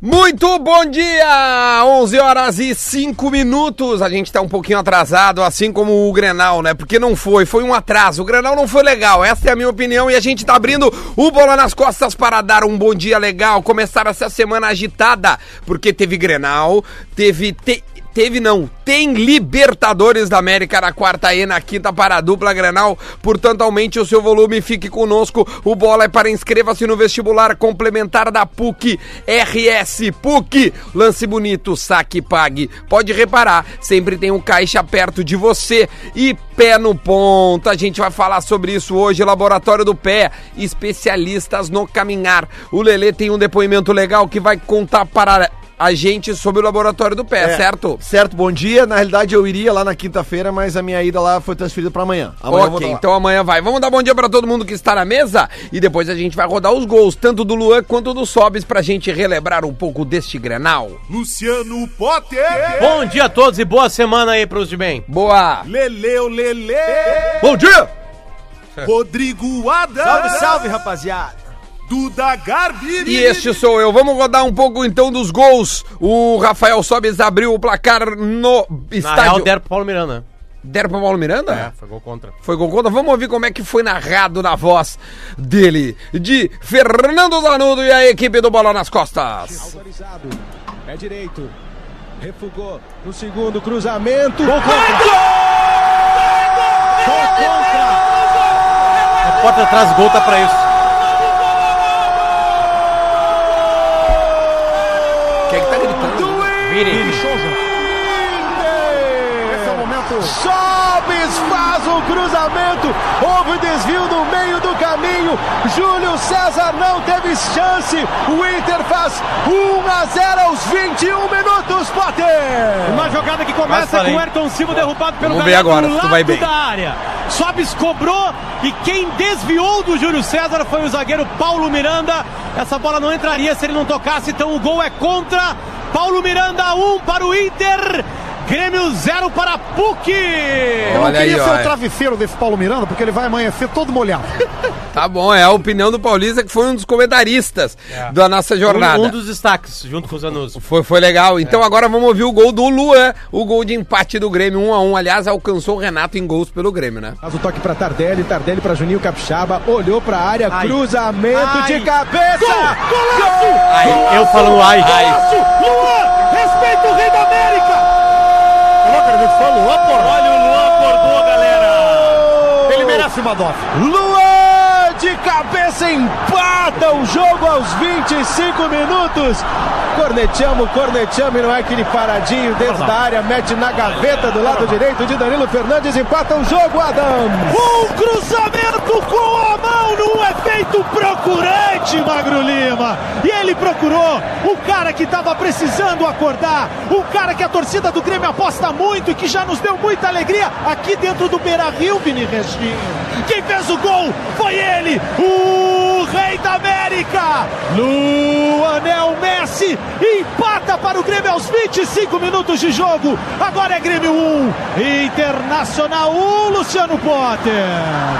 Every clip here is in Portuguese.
Muito bom dia! 11 horas e 5 minutos. A gente tá um pouquinho atrasado, assim como o Grenal, né? Porque não foi, foi um atraso. O Grenal não foi legal, essa é a minha opinião. E a gente tá abrindo o Bola nas Costas para dar um bom dia legal. Começar essa semana agitada, porque teve Grenal, teve. Te teve não, tem Libertadores da América na quarta e na quinta para a dupla Grenal, portanto aumente o seu volume, fique conosco, o bola é para inscreva-se no vestibular complementar da PUC, RS PUC, lance bonito, saque pague, pode reparar, sempre tem um caixa perto de você e pé no ponto, a gente vai falar sobre isso hoje, Laboratório do Pé, especialistas no caminhar, o Lelê tem um depoimento legal que vai contar para a gente sobre o laboratório do pé, É, certo? Certo, bom dia. Na realidade eu iria lá na quinta-feira, mas a minha ida lá foi transferida pra amanhã. Amanhã eu vou ok, então amanhã vai. Vamos dar bom dia pra todo mundo que está na mesa e depois a gente vai rodar os gols, tanto do Luan quanto do Sobes, pra gente relembrar um pouco deste Grenal. Luciano Potter. Bom dia a todos e boa semana aí pros de bem. Boa! Leleu Lele. Bom dia! Rodrigo Adams. Salve, salve, rapaziada. Duda Garbi. E este sou eu. Vamos rodar um pouco então dos gols. O Rafael Sobes abriu o placar no Na estádio. real, deram pro Paulo Miranda. Deram pra Paulo Miranda? É, foi gol contra. Foi gol contra. Vamos ouvir como é que foi narrado na voz dele, de Fernando Zanudo e a equipe do Bola nas Costas. Autorizado. É direito. Refugou no segundo cruzamento. Gol contra! Gol contra. A porta atrás gol tá pra isso. Gritando? Vini. Esse é o momento. Sobes faz o cruzamento. Houve desvio no meio do caminho. Júlio César não teve chance. O Inter faz 1 a 0 aos 21 minutos, Potter. Uma jogada que começa com o Ayrton Silva derrubado pelo Vamos ver agora tu lado vai bem. da área. Sobis cobrou e quem desviou do Júlio César foi o zagueiro Paulo Miranda. Essa bola não entraria se ele não tocasse, então o gol é contra. Paulo Miranda, 1 um para o Inter. Grêmio 0 para PUC. Olha aí, queria ser ó. o travesseiro desse Paulo Miranda, porque ele vai amanhecer todo molhado. Tá bom, é a opinião do Paulista, que foi um dos comentaristas da nossa jornada. Um, um dos destaques, junto com o Zanuso. Foi, foi legal. Então agora vamos ouvir o gol do Luan, o gol de empate do Grêmio 1 a 1 Aliás, alcançou o Renato em gols pelo Grêmio, né? Faz o toque para Tardelli, Tardelli para Juninho Capixaba, olhou para a área, Ai. cruzamento Ai. de cabeça. Eu falando ai. Luan, uma dose. Luan de cabeça empata o jogo aos 25 minutos. Corneteamos e não é aquele paradinho dentro da área, mete na gaveta do lado direito de Danilo Fernandes, empata o jogo, Adams. Um cruzamento com a mão num efeito procurante, Magro Lima. E ele procurou o cara que estava precisando acordar, o cara que a torcida do Grêmio aposta muito e que já nos deu muita alegria aqui dentro do Beira Rio, Vini Restinho. Quem fez o gol foi ele, o Rei da América, Luanel Messi, empata para o Grêmio aos 25 minutos de jogo. Agora é Grêmio 1, Internacional 1, Luciano Potter.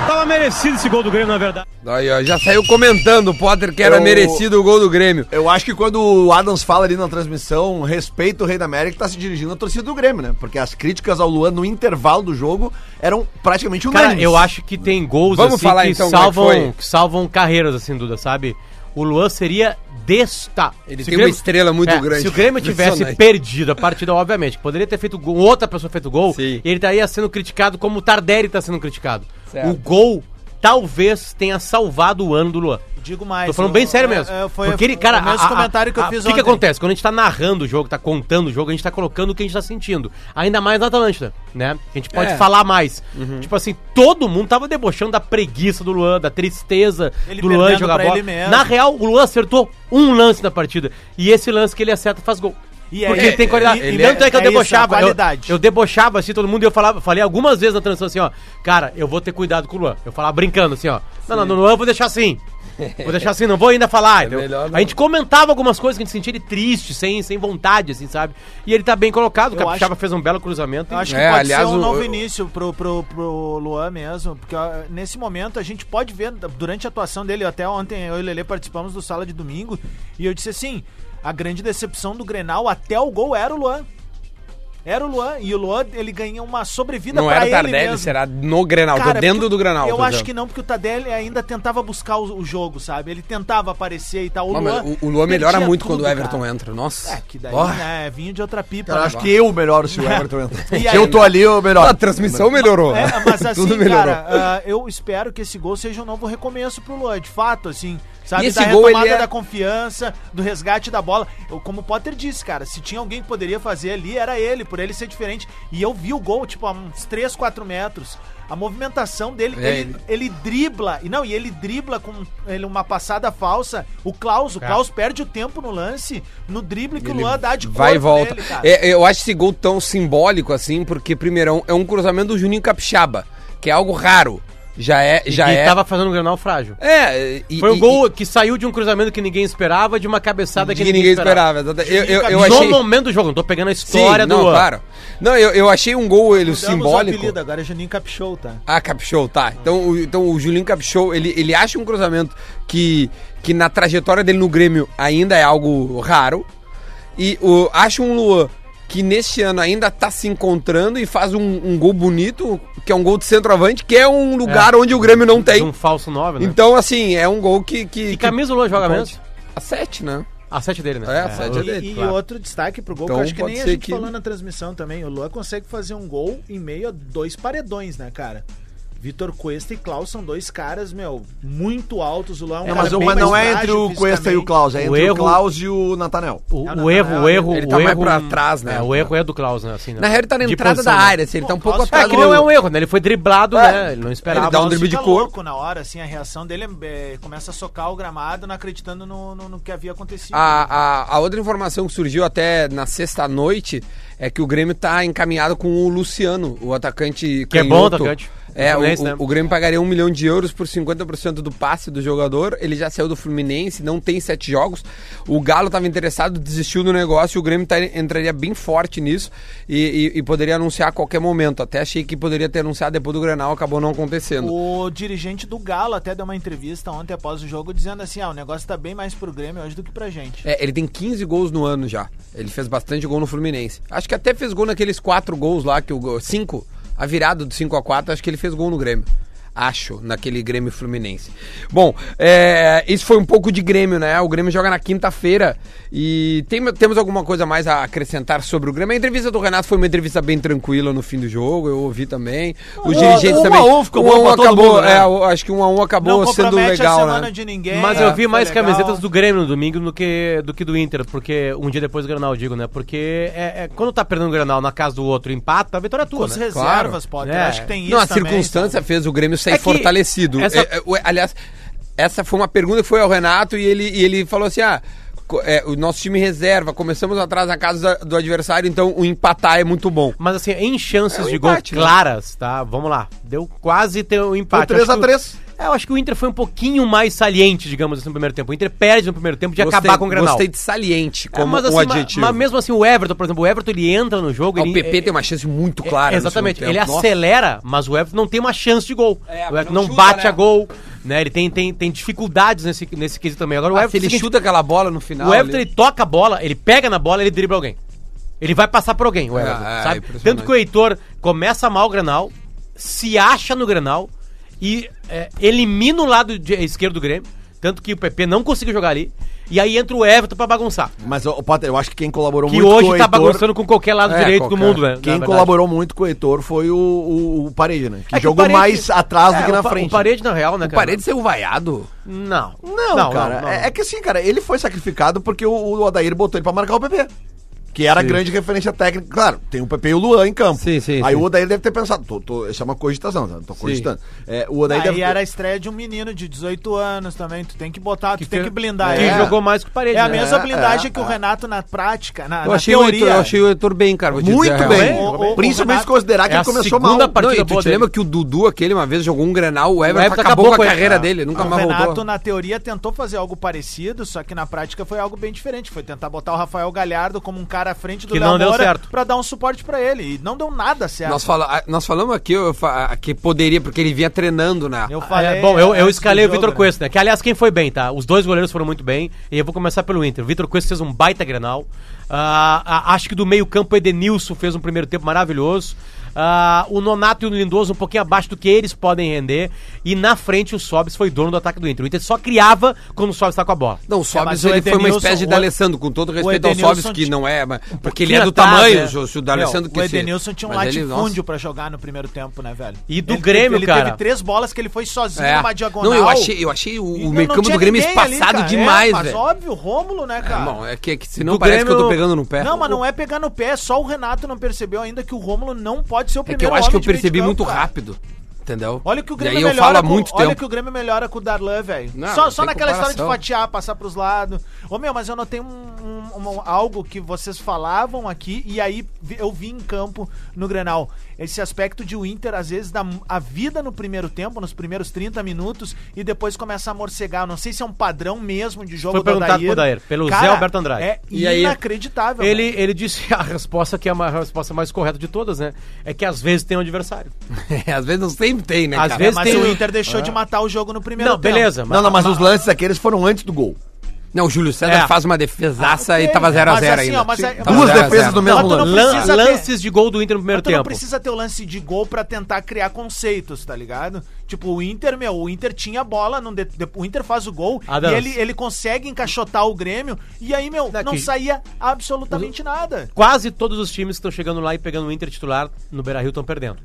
Tava merecido esse gol do Grêmio, na verdade. Aí, ó, já saiu comentando o Potter que era Eu- merecido o gol do Grêmio. Eu acho que quando o Adams fala ali na transmissão, respeito o Rei da América, tá se dirigindo à torcida do Grêmio, né? Porque as críticas ao Luan no intervalo do jogo eram praticamente Cara, unânimes. eu acho que tem gols Vamos assim falar, que, então, é que salvam, foi? que salvam carreiras, assim, Duda, sabe? O Luan seria desta. Ele Se tem o uma estrela muito É, grande. Se o Grêmio tivesse perdido a partida, obviamente, poderia ter feito gol, outra pessoa feito gol, Sim. ele estaria sendo criticado como o Tardelli está sendo criticado. Certo. O gol talvez tenha salvado o ano do Luan. Digo mais. Tô falando bem sério é, mesmo. é, foi Porque ele, cara, o mesmo a- comentário que eu fiz O que, acontece? Quando a gente tá narrando o jogo, tá contando o jogo, a gente tá colocando o que a gente tá sentindo. Ainda mais na Atlântida, né? A gente pode É. falar mais. Uhum. Tipo assim, todo mundo tava debochando da preguiça do Luan, da tristeza Ele do Luan jogar bola. Na real, o Luan acertou um lance na partida. E esse lance que ele acerta faz gol. E Porque é- ele tem qualidade. e- E tanto é, que eu é isso, debochava. eu- qualidade. Eu, debochava assim, todo mundo, e eu falava, falei algumas vezes na transição assim, ó. Cara, eu vou ter cuidado com o Luan. Eu falava brincando assim, ó. Não, não, no Luan eu vou deixar assim. Vou deixar assim, não vou ainda falar. não. a gente comentava algumas coisas que a gente sentia ele triste, sem, sem vontade, assim, sabe? E ele tá bem colocado. O Eu Capixaba acho- fez um belo cruzamento. Eu acho que É, pode aliás, ser um o- novo o- início pro, pro, pro Luan mesmo, porque ó, nesse momento a gente pode ver, durante a atuação dele, até ontem eu e o Lelê participamos do Sala de Domingo, e eu disse assim, a grande decepção do Grenal até o gol era o Luan. Era o Luan. E o Luan, ele ganha uma sobrevida Não era o ele Tardelli, mesmo. será no Grenal, tô Cara, dentro do Grenal. Eu acho dizendo. que não, porque o Tardelli ainda tentava buscar o, o jogo, sabe? Ele tentava aparecer e tal. O Não, mas Luan, o, o Luan melhora muito tudo, quando o Everton cara. entra. Nossa. É, que daí, Ó. né, é vinho de outra pipa. Cara, né? acho que eu melhoro se o Everton entra. E Se aí- eu tô ali, eu melhoro. A transmissão melhorou. É, mas assim, Tudo melhorou. cara, ah, eu espero que esse gol seja um novo recomeço pro Luan, de fato, assim, sabe? E esse da gol, retomada ele é- da confiança, do resgate da bola. Eu, como o Potter disse, cara, se tinha alguém que poderia fazer ali, era ele, por ele ser diferente. E eu vi o gol, tipo, a uns 3, 4 metros. A movimentação dele, É, ele, ele dribla, e não, e ele dribla com ele uma passada falsa. O Klaus, o Cara. Klaus perde o tempo no lance, no drible que Ele o Luan dá de Vai e volta. cara. É, eu acho esse gol tão simbólico assim, porque, primeiro, é um cruzamento do Juninho Capixaba, que é algo raro. Já é. Já e é. tava fazendo um Grenal frágil. É, e, Foi um e- gol que saiu de um cruzamento que ninguém esperava, de uma cabeçada que, que ninguém esperava. exatamente. Eu, eu, eu no achei. momento do jogo, não tô pegando a Sim, história do não, claro. Não, eu, eu achei um gol ele, Mudamos o simbólico. apelido, agora é Juninho Capixou, tá? Ah, Capixou, tá. Então, o- então o Julinho Capixou, ele, ele acha um cruzamento que, que na trajetória dele no Grêmio ainda é algo raro. E o, acha um Luan que neste ano ainda tá se encontrando e faz um, um gol bonito, que é um gol de centroavante, que é um lugar onde o Grêmio não De tem. um falso 9, né? Então, assim, é um gol que. que que camisa o Luan joga mesmo? A 7, né? A 7 dele, né? É, a sete é o- dele. E, e claro. outro destaque pro gol, Então que eu acho que nem a gente que- falou na transmissão também. O Luan consegue fazer um gol em meio a dois paredões, né, cara? Vitor Cuesta e Klaus são dois caras, meu, muito altos. O Luan é um É, cara mas, o- bem mas não mais é entre o Cuesta e o. Klaus, é O entre o erro- Klaus e o Natanel. O, o não, erro, o erro, ele o tá mais erro- pra trás, né? É, o erro é do Klaus, né? Assim, né? Na real, ele tá na De entrada posição, da área, assim, ele tá um pouco atrás. É que não é um erro, né? Ele foi driblado, né? Ele não esperava. Ele dá um drible de corpo. louco na hora, assim, a reação dele é, é, começa a socar o gramado, não acreditando no, no, no que havia acontecido. A, a, a outra informação que surgiu até na sexta-noite é que o Grêmio tá encaminhado com o Luciano, o atacante Que é bom atacante. É, o, Fluminense, o- né? o Grêmio pagaria um milhão de euros por 50% do passe do jogador. Ele já saiu do Fluminense, não tem sete jogos. O Galo estava interessado, desistiu do negócio. e O Grêmio tá- entraria bem forte nisso e, e- e poderia anunciar a qualquer momento. Até achei que poderia ter anunciado depois do Grenal, acabou não acontecendo. O dirigente do Galo até deu uma entrevista ontem após o jogo dizendo assim: ah, o negócio tá bem mais pro Grêmio hoje do que pra gente. É, ele tem 15 gols no ano já. Ele fez bastante gol no Fluminense. Acho que até fez gol naqueles quatro gols lá, que o 5, a virada do 5 a 4 acho que ele fez gol no Grêmio. Acho, naquele Grêmio Fluminense. Bom, é, isso foi um pouco de Grêmio, né? O Grêmio joga na quinta-feira e tem- temos alguma coisa mais a acrescentar sobre o Grêmio. A entrevista do Renato foi uma entrevista bem tranquila no fim do jogo, eu ouvi também. Os Um- dirigentes um também. a um ficou Um um acabou, mundo, né? é, acho que um a um acabou não sendo legal, semana né? de ninguém. Mas é, eu vi mais legal. camisetas do Grêmio no domingo do que, do que do Inter, porque um dia depois do Granal, digo, né? Porque é, é- quando tá perdendo o Granal na casa do outro, empata, a vitória é Com tua, as né? reservas, pode. É. Acho que tem isso. Não, a também, circunstância fez o Grêmio sair É fortalecido. essa- É, é, aliás, essa foi uma pergunta que foi ao Renato e ele, e ele falou assim: ah. é, o nosso time reserva, começamos atrás na casa do adversário, então o empatar é muito bom. Mas assim, em chances É um de gol empate, né? claras, tá? Vamos lá. Deu quase ter um empate. 3 Acho a que o- 3 É, eu acho que o Inter foi um pouquinho mais saliente, digamos assim, no primeiro tempo. O Inter perde no primeiro tempo de Gostei- acabar com o Grenal. Gostei de saliente É, como mas, um assim, ma- adjetivo. Mas, mesmo assim, o Everton, por exemplo, o Everton ele entra no jogo. Ah, ele, o PP é- tem uma chance muito é- clara. no exatamente. Ele tempo. Nossa. acelera, mas o Everton não tem uma chance de gol. É, o Everton não não, chuta, bate né? a gol. Né? Ele tem, tem, tem dificuldades nesse, nesse quesito também. Agora o Ah, Everton. se ele é seguinte, chuta aquela bola no final. o Everton ali- ele toca a bola, ele pega na bola, ele dribla alguém. Ele vai passar por alguém, o É, Everton, é, sabe? Tanto que o Heitor começa mal o Granal, se acha no Granal e é, elimina o lado de- esquerdo do Grêmio. Tanto que o PP não conseguiu jogar ali. E aí entra o Everton pra bagunçar. Mas, ô, Potter, eu acho que quem colaborou Que muito hoje com o tá Heitor- bagunçando com qualquer lado É, direito do qualquer. mundo, né? na Quem verdade. colaborou muito com o Heitor foi o, o, o Parede, né? Que É que o jogou Parede- mais atrás É, do que na o pa- frente. O parede, na real, né, O cara? parede saiu vaiado. Não. Não, cara. É, é que assim, cara, ele foi sacrificado porque o, o Odair botou ele pra marcar o PP. Que era a grande referência técnica. Claro, tem o PP e o Luan em campo. Sim, sim, Aí sim. o Odair deve ter pensado, tô, tô, isso é uma cogitação, tá? tô cogitando. É, o Odair Aí deve ter- era a estreia de um menino de 18 anos também. Tu tem que botar, tu Que tem que blindar Que ele. jogou mais que o parede. É a né? mesma É, blindagem é, que o é. Renato na prática, na, Eu na achei, o teoria. Heitor, eu achei o Heitor bem, cara. muito dizer, bem. O- o- Principalmente o considerar que é ele a começou mal. partida Não, e tu te lembra que o Dudu, aquele, uma vez jogou um Grenal, o Everton, Everton acabou, acabou com a carreira ele. dele, nunca O mais Renato, voltou. na teoria, tentou fazer algo parecido, só que na prática foi algo bem diferente. Foi tentar botar o Rafael Galhardo como um cara cara à frente do Que Léo não deu Moura certo. pra dar um suporte pra ele. E não deu nada certo. Nós, fala, ah, nós falamos aqui eu que poderia, porque ele vinha treinando, né? Eu Ah, falei. é, bom, eu, eu escalei o Vitor né? Cuesta, né? Que aliás, quem foi bem, tá? Os dois goleiros foram muito bem. E eu vou começar pelo Inter. O Vitor Cuesta fez um baita grenal. Ah, ah, acho que do meio-campo o Edenilson fez um primeiro tempo maravilhoso. Ah, o Nonato e o Lindoso um pouquinho abaixo do que eles podem render. E na frente o Sobis foi dono do ataque do Inter. O Inter só criava quando o Sobis tá com a bola. Não, o Sobis mas o ele foi uma espécie de o- D'Alessandro, com todo respeito ao Sobis, que não é, mas- porque ele é do atrás, tamanho, né? se o- se o D'Alessandro o que se- Edenilson tinha um mas ele, latifúndio pra jogar no primeiro tempo, né, velho? E do Ele Grêmio, teve, cara. Ele teve três bolas que ele foi sozinho É. numa diagonal. Não, eu achei, eu achei o, o não- meio não campo tinha do Grêmio ninguém ali, espaçado cara. demais, é, mas velho. óbvio, Rômulo, né, cara? Bom, é que, que senão Do parece que eu tô pegando no pé. Não, mas não é pegar no pé, só o Renato não percebeu ainda que o Rômulo não pode ser o É primeiro que eu acho que eu percebi muito cara. rápido. Entendeu? Olha que o Grêmio eu melhora falo há com, muito olha tempo. que o Grêmio melhora com o Darlan, velho. Só, não só naquela história de comparação. fatiar, passar pros lados. Ô meu, mas eu notei um, um- um- algo que vocês falavam aqui e aí eu vi em campo no Grenal. Esse aspecto de o Inter, às vezes, dá a vida no primeiro tempo, nos primeiros 30 minutos, e depois começa a morcegar. Eu Não sei se é um padrão mesmo de jogo Foi perguntado pro Odair, pelo Zé Alberto Andrade. É E aí? inacreditável. Ele, velho. ele disse a resposta que é a resposta mais correta de todas, né? É que às vezes tem um adversário. É, às vezes não sempre tem, né, Às cara? vezes mas tem o Inter deixou de matar o jogo no primeiro Não, tempo. beleza. Não, não, mas os lances aqueles foram antes do gol. Não, o Júlio César É. faz uma defesaça Ok, e tava 0x0 mas assim, ainda. ó, mas é- Duas 0 a 0. defesas no mesmo lance. Lan- precisa ter- lances de gol do Inter no primeiro tu não tempo. precisa ter o lance de gol pra tentar criar conceitos, tá ligado? Tipo, o Inter, meu, o Inter tinha a bola, não de- de- o Inter faz o gol Adams. e ele, ele consegue encaixotar o Grêmio e aí, meu, Daqui. não saía absolutamente nada. Quase todos os times que estão chegando lá e pegando o Inter titular no Beira-Rio estão perdendo.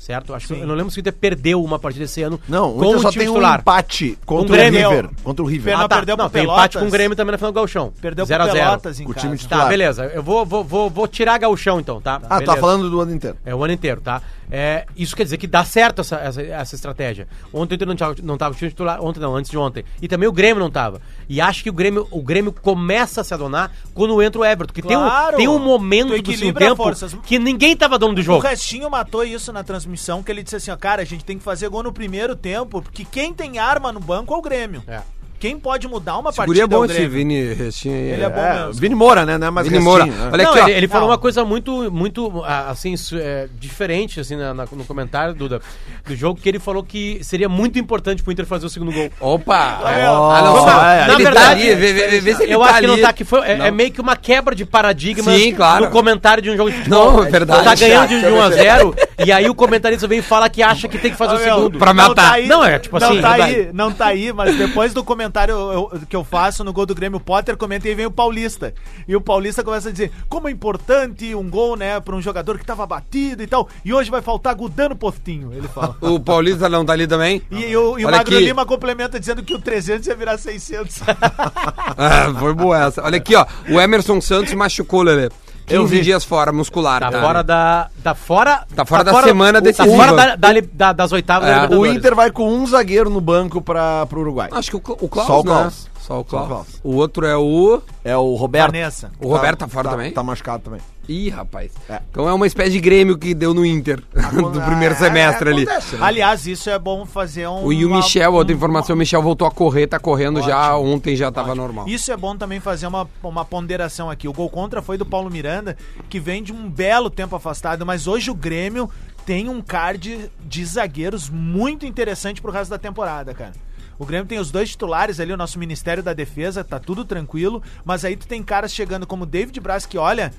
Certo? Acho que eu não lembro se o Inter perdeu uma partida esse ano Não, o Inter só tem um titular. empate contra o, o Grêmio. River. Contra o River. Não, Ah, tá. perdeu não, tem empate com o Grêmio também na final do Gauchão. Perdeu pro 0 a 0. Pelotas em Com o time Tá, titular. beleza. Eu vou, vou, vou, vou tirar Gauchão então, tá? Ah, Beleza. tá falando do ano inteiro. É o ano inteiro, tá? É, isso quer dizer que dá certo essa, essa, essa estratégia. Ontem o Inter não tava, não tava time titular, ontem não, antes de ontem. E também o Grêmio não tava. E acho que o Grêmio, o Grêmio começa a se adonar quando entra o Everton. Que Claro! tem, um, tem um momento do segundo equilibra tempo forças. que ninguém tava dono do O jogo. Restinho matou isso na transmissão, que ele disse assim, ó, cara, a gente tem que fazer gol no primeiro tempo, porque quem tem arma no banco é o Grêmio. É. Quem pode mudar uma Esse guri partida é bom é o esse Grêmio. Vini Restinho aí. Ele é bom É, mesmo. Vini Moura, né? Não é mais Vini restinho, Moura. né? Olha não, aqui, ó. ele, ele falou Não. uma coisa muito, muito, ah, assim, su- é, diferente, assim, na- na- no comentário, Duda, do jogo, que ele falou que seria muito importante pro Inter fazer o segundo gol. Opa! É, ah, não, é, ele na tá verdade, ali, vê, vê, vê se ele eu tá acho que não ali. tá, que foi, é, Não. é meio que uma quebra de paradigma Sim, claro. no comentário de um jogo de futebol. Não, é verdade. Tá ganhando de 1 a 0 e aí o comentarista vem e fala que acha que tem que fazer o segundo. Pra não matar. tá Não, é tipo assim, Não tá verdade. aí, não tá aí, mas depois do comentário eu- que eu faço no gol do Grêmio, Potter comenta e vem o Paulista. E o Paulista começa a dizer como é importante um gol, né, pra um jogador que tava batido e tal. E hoje vai faltar Gudano Postinho, ele fala. O Paulista não tá ali também? E, e o, e o Magro aqui. Lima complementa dizendo que o 300 ia virar 600. Ah, foi boa essa. Olha aqui, ó. O Emerson Santos machucou, Lelê. Eu 15 vi. dias fora, muscular. Tá cara. fora da. Tá fora. Tá fora da semana Tá decisiva. fora da- da das oitavas É, da O. Inter vai com um zagueiro no banco para pro Uruguai. Acho que o, o Klaus, Só o né? Klaus. O Só o Klaus. O outro é o... É o Roberto. Vanessa. O Roberto tá fora também? Tá machucado também. Ih, rapaz. É. Então é uma espécie de Grêmio que deu no Inter do primeiro É, semestre ali. acontece, né? Aliás, isso é bom fazer um. O, e o uma- Michel, outra um- informação, o Michel voltou a correr, tá correndo já, Ótimo. ontem já tava normal. Isso é bom também fazer uma, uma ponderação aqui. O gol contra foi do Paulo Miranda, que vem de um belo tempo afastado, mas hoje o Grêmio tem um card de zagueiros muito interessante pro resto da temporada, cara. O Grêmio tem os dois titulares ali, o nosso Ministério da Defesa, tá tudo tranquilo, mas aí tu tem caras chegando como David Braz, que olha,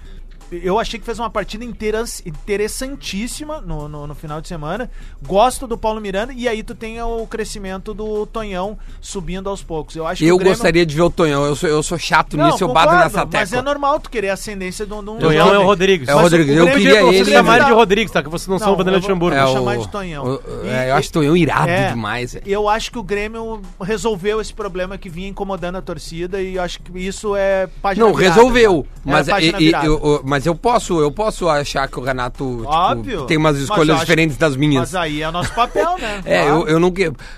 eu achei que fez uma partida inteira- interessantíssima no, no, no final de semana. Gosto do Paulo Miranda, e aí tu tem o crescimento do Tonhão subindo aos poucos. Eu acho que Eu Grêmio- gostaria de ver o Tonhão, eu sou, eu sou chato não, nisso, eu bato concordo, nessa Mas é tecla. normal tu querer a ascendência de um. Tonhão é o. Rodrigues. É o Mas Rodrigues, eu queria o ele. Vocês chamaram tá- de Rodrigues, tá? Que vocês não, são Não, o Vanderlei eu Luxemburgo. É chamar de Tonhão. o- E- é, eu acho Tonhão irado É, demais, velho. Eu acho que o Grêmio resolveu esse problema que vinha incomodando a torcida e eu acho que isso é página Não, virada, resolveu. cara. Mas, é página e- eu, eu- mas eu posso, eu posso achar que o Renato tipo, tem umas Mas escolhas eu diferentes das minhas. Mas aí é o nosso papel, né? É, Claro. eu, eu não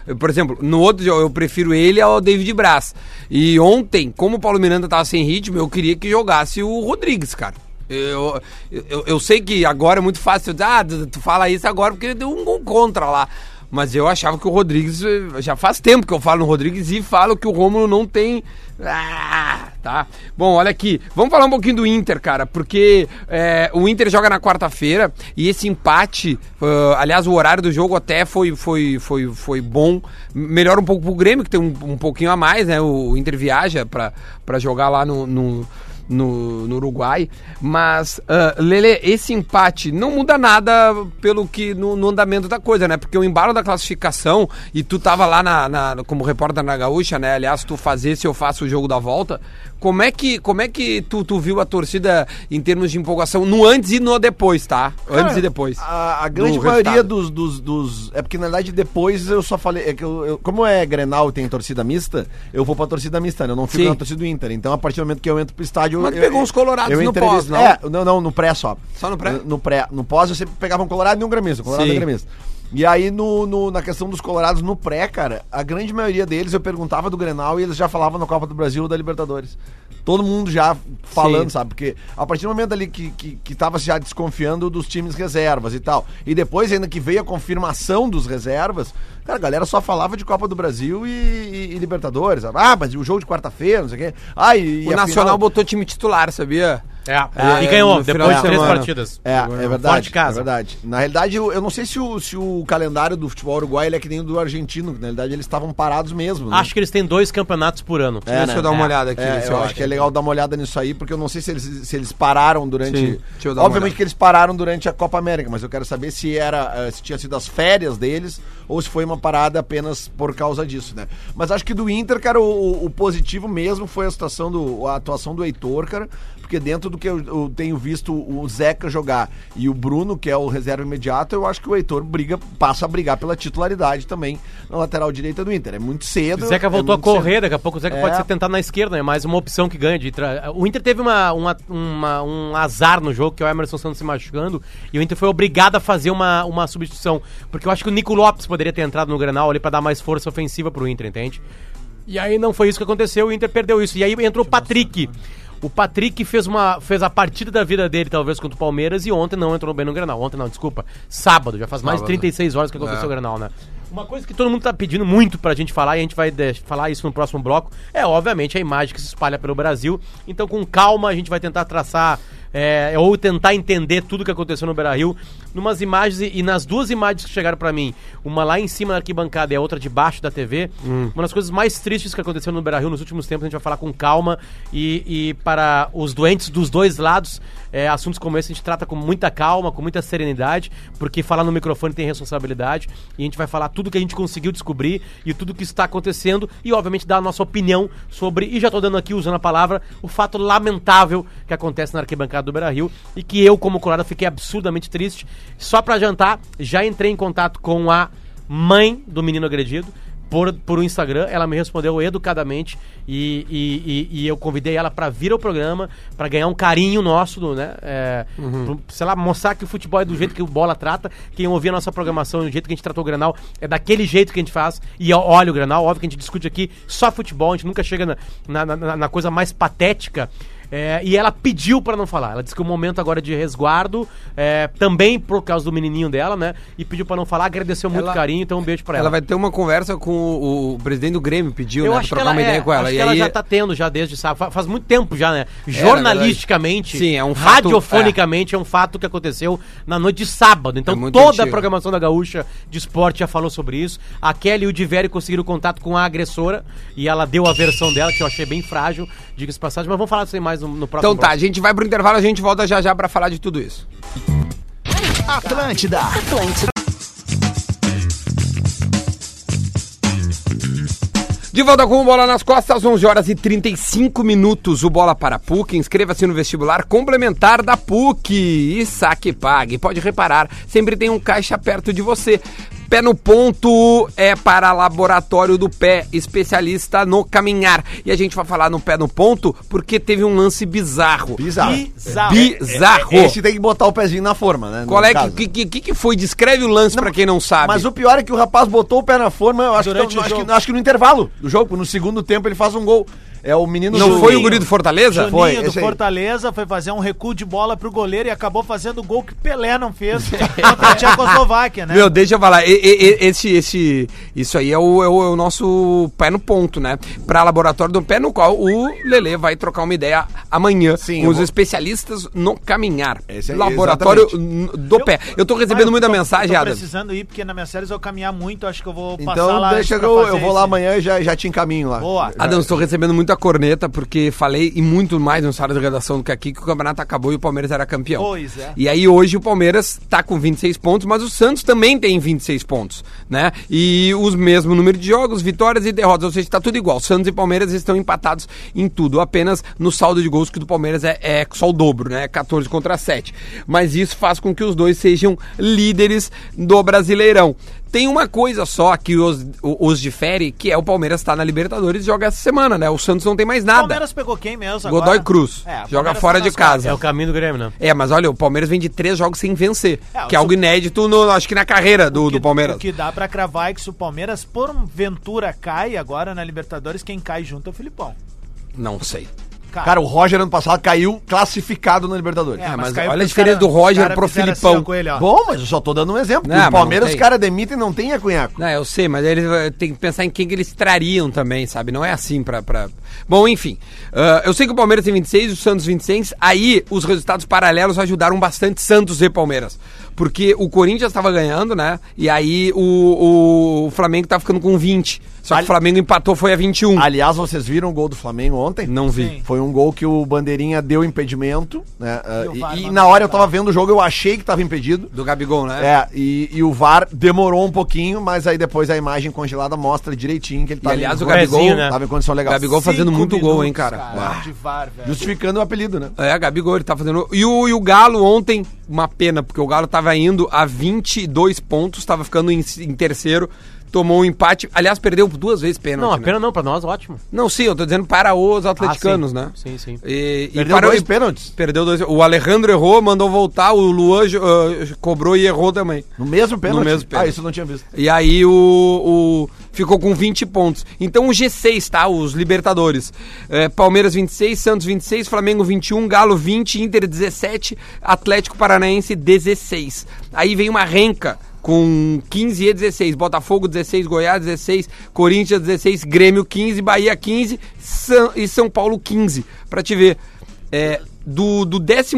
eu, Por exemplo, no outro jogo eu prefiro ele ao David Braz. E ontem, como o Paulo Miranda tava sem ritmo, eu queria que jogasse o Rodrigues, cara. Eu, eu, eu sei que agora é muito fácil dizer, ah, tu tu fala isso agora porque deu um gol contra lá. Mas eu achava que o Rodrigues. eh, Já faz tempo que eu falo no Rodrigues e falo que o Rômulo não tem. Ah, Tá? Bom, olha aqui. Vamos falar um pouquinho do Inter, cara, porque é, o Inter joga na quarta-feira e esse empate, ah, aliás, o horário do jogo até foi, foi, foi, foi bom. Melhora um pouco pro Grêmio, que tem um, um pouquinho a mais, né? O Inter viaja pra jogar lá no- no, no, no Uruguai. Mas, ah, Lele, esse empate não muda nada pelo que no, no andamento da coisa, né? Porque o embalo da classificação, e tu tava lá na, na- como repórter na Gaúcha, né? Aliás, tu fazer se eu faço o jogo da volta. Como é que, como é que tu, tu viu a torcida em termos de empolgação no antes e no depois, tá? Antes Cara, e depois. A, a grande do maioria dos, dos, dos- É porque na verdade depois eu só falei. É que eu, eu- como é Grenal e tem torcida mista, eu vou pra torcida mista, né? Eu não fico Sim. na torcida do Inter. Então a partir do momento que eu entro pro estádio. Mas tu eu, pegou uns colorados no pós, não? É, não, não, no pré só. Só no pré? No pré. No pós eu sempre pegava um colorado e um gremista. Um colorado Sim. e um gremista. E aí, no, no- na questão dos colorados no pré, cara, a grande maioria deles eu perguntava do Grenal e eles já falavam na Copa do Brasil ou da Libertadores. Todo mundo já falando, Sim. sabe? Porque a partir do momento ali que, que, que tava já desconfiando dos times reservas e tal. E depois, ainda que veio a confirmação dos reservas, cara, a galera só falava de Copa do Brasil e, e- e Libertadores. sabe? Ah, mas o jogo de quarta-feira, não sei o quê. Ah, e, O Nacional final- botou time titular, sabia? É, É, e ganhou depois de três semana. partidas. É, é Fora verdade. de casa. É verdade. Na realidade, eu, eu não sei se o, se o calendário do futebol uruguai ele é que nem o do argentino. que Na realidade, eles estavam parados mesmo. né? Acho que eles têm dois campeonatos por ano. Deixa né? eu dar uma É. olhada aqui. É, eu acho que é legal dar uma olhada nisso aí, porque eu não sei se eles, se eles pararam durante. Sim, deixa eu dar uma Obviamente que eles pararam durante a Copa América, mas eu quero saber se era eh, se tinha sido as férias deles ou se foi uma parada apenas por causa disso, né? Mas acho que do Inter, cara, o, o positivo mesmo foi a situação do a atuação do Heitor, cara, porque dentro do que eu, eu tenho visto o Zeca jogar e o Bruno, que é o reserva imediato, eu acho que o Heitor briga, passa a brigar pela titularidade também na lateral direita do Inter. É muito cedo. O Zeca é voltou a muito cedo. correr, daqui a pouco o Zeca É. pode ser tentado na esquerda, é mais uma opção que ganha. De tra... O Inter teve uma, uma- uma- um azar no jogo, que é o Emerson Santos se machucando, e o Inter foi obrigado a fazer uma, uma substituição. Porque eu acho que o Nico Lopes poderia ter entrado no Granal ali pra dar mais força ofensiva pro Inter, entende? E aí não foi isso que aconteceu, o Inter perdeu isso. E aí entrou o Patrick. O Patrick fez, uma, fez a partida da vida dele, talvez, contra o Palmeiras, e ontem não entrou bem no Granal. Ontem não, desculpa. Sábado, já faz mais de Sábado. 36 horas que aconteceu É. o Granal, né? Uma coisa que todo mundo tá pedindo muito pra gente falar, e a gente vai falar isso no próximo bloco, é obviamente a imagem que se espalha pelo Brasil. Então, com calma, a gente vai tentar traçar. É, ou tentar entender tudo que aconteceu no Beira Rio, numas imagens e, e nas duas imagens que chegaram pra mim, uma lá em cima da arquibancada e a outra debaixo da TV, uma das coisas mais tristes que aconteceu no Beira Rio nos últimos tempos, a gente vai falar com calma e, e para os doentes dos dois lados, é, assuntos como esse a gente trata com muita calma, com muita serenidade, porque falar no microfone tem responsabilidade e a gente vai falar tudo que a gente conseguiu descobrir e tudo que está acontecendo e obviamente dar a nossa opinião sobre, e já tô dando aqui usando a palavra, o fato lamentável que acontece na arquibancada do Beira-Rio e que eu como colorado fiquei absurdamente triste. Só pra jantar, já entrei em contato com a mãe do menino agredido por, por um Instagram, ela me respondeu educadamente e, e, e- e eu convidei ela pra vir ao programa, pra ganhar um carinho nosso, né? É, pro- sei lá, mostrar que o futebol é do jeito que o Bola trata. Quem ouvir a nossa programação, do jeito que a gente tratou o Granal, é daquele jeito que a gente faz. E olha o Granal, óbvio que a gente discute aqui só futebol, a gente nunca chega na, na- na- na coisa mais patética. É, e ela pediu pra não falar. Ela disse que o momento agora é de resguardo, é, também por causa do menininho dela, né? E pediu pra não falar, agradeceu muito Ela- carinho, então um beijo pra ela. Ela vai ter uma conversa com o, o presidente do Grêmio, pediu, Eu né? acho pra trocar ela, uma ideia é, com ela. acho E que ela aí, já tá tendo já desde sábado. Fa- Faz muito tempo já, né? na Jornalisticamente. Sim, é um fato- radiofonicamente, é. um fato que aconteceu na noite de sábado. Então É toda antigo. a programação da Gaúcha de Esporte já falou sobre isso. A Kelly e o Diveri conseguiram contato com a agressora e ela deu a versão dela, que eu achei bem frágil, diga-se passagem, mas vamos falar disso aí mais no, no próximo Então tá, a bloco. gente vai pro intervalo, a gente volta já já pra falar de tudo isso. Atlântida. De volta com o Bola nas Costas, 11 horas e 35 minutos. O Bola para a PUC. Inscreva-se no vestibular complementar da PUC. E saque e pague. Pode reparar, sempre tem um caixa perto de você. Pé no ponto é para Laboratório do Pé, especialista no caminhar. E a gente vai falar no pé no ponto porque teve um lance bizarro. Bizarro. Bizarro. Bizarro. Esse tem que botar o pezinho na forma, né? Qual é que, que, que, que foi? Descreve o lance pra quem não sabe. Mas o pior é que o rapaz botou o pé na forma, eu acho, que, Durante eu o acho, jogo. que, acho que no intervalo do jogo, no segundo tempo ele faz um gol. É o menino Não do- foi o guri do Fortaleza? Juninho. Foi, Juninho do. Fortaleza foi fazer um recuo de bola pro goleiro e acabou fazendo o gol que Pelé não fez contra a Tchecoslováquia, né? Meu, deixa eu falar, e- e- e- esse, esse, isso aí é o, é o- é o nosso pé no ponto, né? Pra laboratório do pé no qual o Lelê vai trocar uma ideia amanhã Sim, com eu os vou- especialistas no caminhar. Esse aí, laboratório exatamente. do pé. Eu tô recebendo Ah, muita tô- mensagem, tô Adam. precisando ir, porque na minha série eu caminhar muito, acho que eu vou passar Então lá. deixa que eu, eu vou lá amanhã e já, já te encaminho lá. Boa. Adam, estou recebendo muita corneta porque falei e muito mais no sala de redação do que aqui que o campeonato acabou e o Palmeiras era campeão. Pois é. E aí hoje o Palmeiras tá com 26 pontos, mas o Santos também tem 26 pontos, né? E os mesmo número de jogos, vitórias e derrotas, ou seja, tá tudo igual. Santos e Palmeiras estão empatados em tudo, apenas no saldo de gols que do Palmeiras é, é só o dobro, né? 14 contra 7. Mas isso faz com que os dois sejam líderes do Brasileirão. Tem uma coisa só que os, os difere, que é o Palmeiras tá na Libertadores e joga essa semana, né? O Santos não tem mais O nada. Palmeiras pegou quem mesmo Godoy agora? Cruz. É, o joga fora tá de casa. É o caminho do Grêmio, né? É, mas olha, o Palmeiras vem de três jogos sem vencer. É, que é o algo inédito, no, acho que na carreira do, O que- do Palmeiras. O que dá pra cravar é que se o Palmeiras, porventura, cai agora na Libertadores, quem cai junto é o Filipão. Não sei. Cara, o Roger ano passado caiu classificado na Libertadores. É, mas caiu olha a diferença do Roger cara pro fizeram Filipão. ó, com ele, ó. Bom, mas eu só tô dando um exemplo. Não, mas o Palmeiras os caras demitem e não tem a cunhaco. Não, eu sei, mas eles eh, tem que pensar em quem que eles trariam também, sabe? Não é assim pra. pra... Bom, enfim. ah, eu sei que o Palmeiras tem 26, o Santos 26. Aí os resultados paralelos ajudaram bastante Santos e Palmeiras. Porque o Corinthians estava ganhando, né? E aí o, o Flamengo tá ficando com 20. Só que Ali- o Flamengo empatou, foi a 21. Aliás, vocês viram o gol do Flamengo ontem? Não vi. Sim. Foi um gol que o Bandeirinha deu impedimento, né? ah, E o E, e na hora eu tava vendo o jogo, eu achei que tava impedido. Do Gabigol, né? É, e, e o VAR demorou um pouquinho, mas aí depois a imagem congelada mostra direitinho que ele E tava, aliás, em, o Gabigol, né? tava em condição legal. Gabigol fazendo Cinco muito gol, hein, minutos, cara. Uau. De VAR, velho. Justificando o apelido, né? É, Gabigol, ele tá fazendo. E o, e o Galo ontem, uma pena, porque o Galo tava indo a 22 pontos, tava ficando em, em terceiro, tomou um empate. Aliás, perdeu duas vezes pênalti. Não, a né? pena não, pra nós, ótimo. Não, sim, eu tô dizendo para os atleticanos, Ah, sim. né? Sim, sim. E, e Perdeu para dois o- pênaltis. Perdeu dois. O Alejandro errou, mandou voltar, o Luan ah, cobrou e errou também. No mesmo pênalti? mesmo pênalti. Ah, isso eu não tinha visto. E aí o, o- ficou com 20 pontos. Então o G6, tá? Os Libertadores. É, Palmeiras 26, Santos 26, Flamengo 21, Galo 20, Inter 17, Atlético Paranaense 16. Aí vem uma renca com 15 e 16, Botafogo 16, Goiás 16, Corinthians 16, Grêmio 15, Bahia 15 São- e São Paulo 15. Pra te ver, é, do, do 12